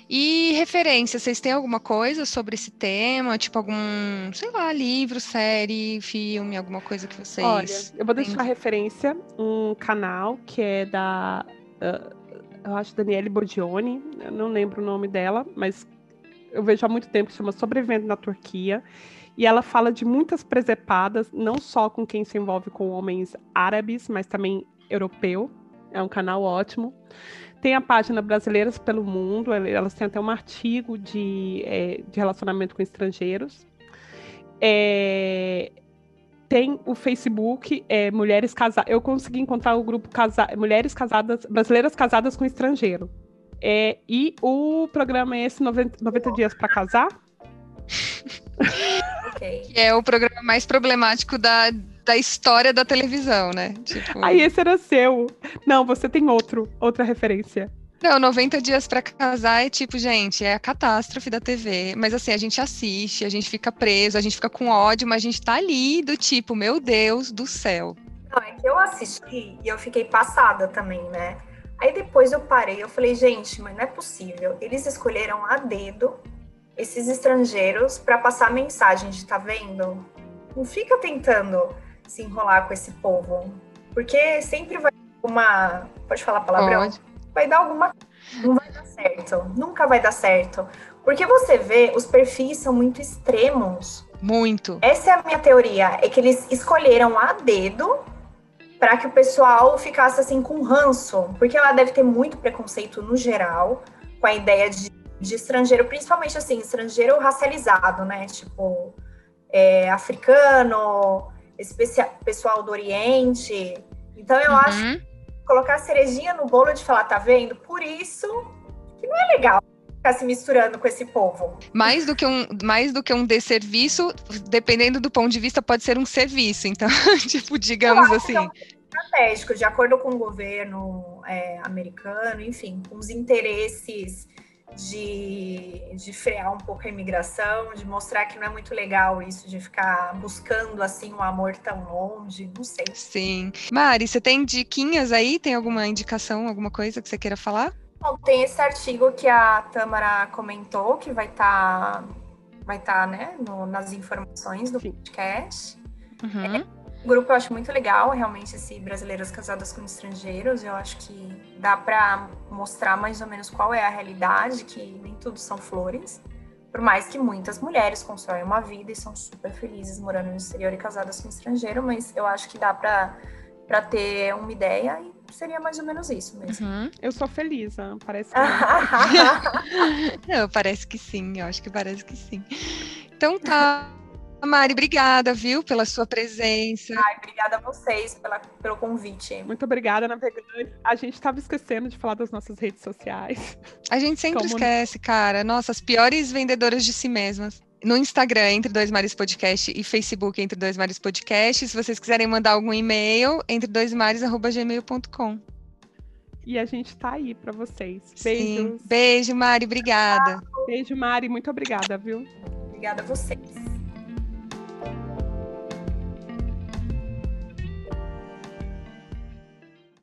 E referência, vocês têm alguma coisa sobre esse tema? Tipo algum, sei lá, livro, série, filme, alguma coisa que vocês. Olha, eu vou deixar referência um canal que é da. Uh, eu acho Daniele Bordione, eu não lembro o nome dela, mas eu vejo há muito tempo que se chama Sobrevivendo na Turquia. E ela fala de muitas presepadas, não só com quem se envolve com homens árabes, mas também europeu. É um canal ótimo. Tem a página Brasileiras pelo Mundo, elas têm até um artigo de, é, de relacionamento com estrangeiros. É, tem o Facebook é, Mulheres Casadas. Eu consegui encontrar o grupo casa... Mulheres Casadas, Brasileiras Casadas com Estrangeiro. É, e o programa é esse 90, 90 Dias para Casar. Okay. Que é o programa mais problemático da, da história da televisão, né? Tipo... Aí esse era seu. Não, você tem outro, outra referência. Não, 90 dias para casar é tipo, gente, é a catástrofe da TV. Mas assim, a gente assiste, a gente fica preso, a gente fica com ódio, mas a gente tá ali do tipo, meu Deus do céu. Não, é que eu assisti e eu fiquei passada também, né? Aí depois eu parei, eu falei, gente, mas não é possível. Eles escolheram a dedo esses estrangeiros para passar mensagem de tá vendo? Não fica tentando se enrolar com esse povo. Porque sempre vai uma. Pode falar palavrão? Pode vai dar alguma não vai dar certo, nunca vai dar certo. Porque você vê, os perfis são muito extremos. Muito. Essa é a minha teoria, é que eles escolheram a dedo para que o pessoal ficasse assim com ranço, porque ela deve ter muito preconceito no geral com a ideia de, de estrangeiro, principalmente assim, estrangeiro racializado, né? Tipo, é, africano, esse pessoal do Oriente. Então eu uhum. acho colocar a cerejinha no bolo de falar, tá vendo? Por isso que não é legal ficar se misturando com esse povo. Mais do que um, mais do que um desserviço, dependendo do ponto de vista, pode ser um serviço. Então, tipo, digamos assim. É um estratégico, de acordo com o governo é, americano, enfim, com os interesses de, de frear um pouco a imigração, de mostrar que não é muito legal isso de ficar buscando assim um amor tão longe, não sei. Sim. Mari, você tem diquinhas aí? Tem alguma indicação, alguma coisa que você queira falar? Bom, tem esse artigo que a Tamara comentou, que vai estar tá, vai tá, né, no, nas informações do podcast. Uhum. É, o grupo eu acho muito legal, realmente, esse Brasileiras Casadas com Estrangeiros. Eu acho que dá para mostrar mais ou menos qual é a realidade, que nem tudo são flores. Por mais que muitas mulheres constroem uma vida e são super felizes morando no exterior e casadas com estrangeiro, mas eu acho que dá para ter uma ideia e seria mais ou menos isso mesmo. Uhum. Eu sou feliz, parece que. Não, parece que sim, eu acho que parece que sim. Então tá. Mari, obrigada, viu, pela sua presença. Ai, obrigada a vocês pela, pelo convite. Muito obrigada, navegante. A gente estava esquecendo de falar das nossas redes sociais. A gente sempre Como... esquece, cara. Nossa, as piores vendedoras de si mesmas. no Instagram, Entre Dois Mares Podcast, e Facebook, Entre Dois Mares Podcast. Se vocês quiserem mandar algum e-mail, entre dois mares@gmail.com. E a gente tá aí para vocês. Beijos. Sim. Beijo, Mari. Obrigada. Beijo, Mari. Muito obrigada, viu? Obrigada a vocês.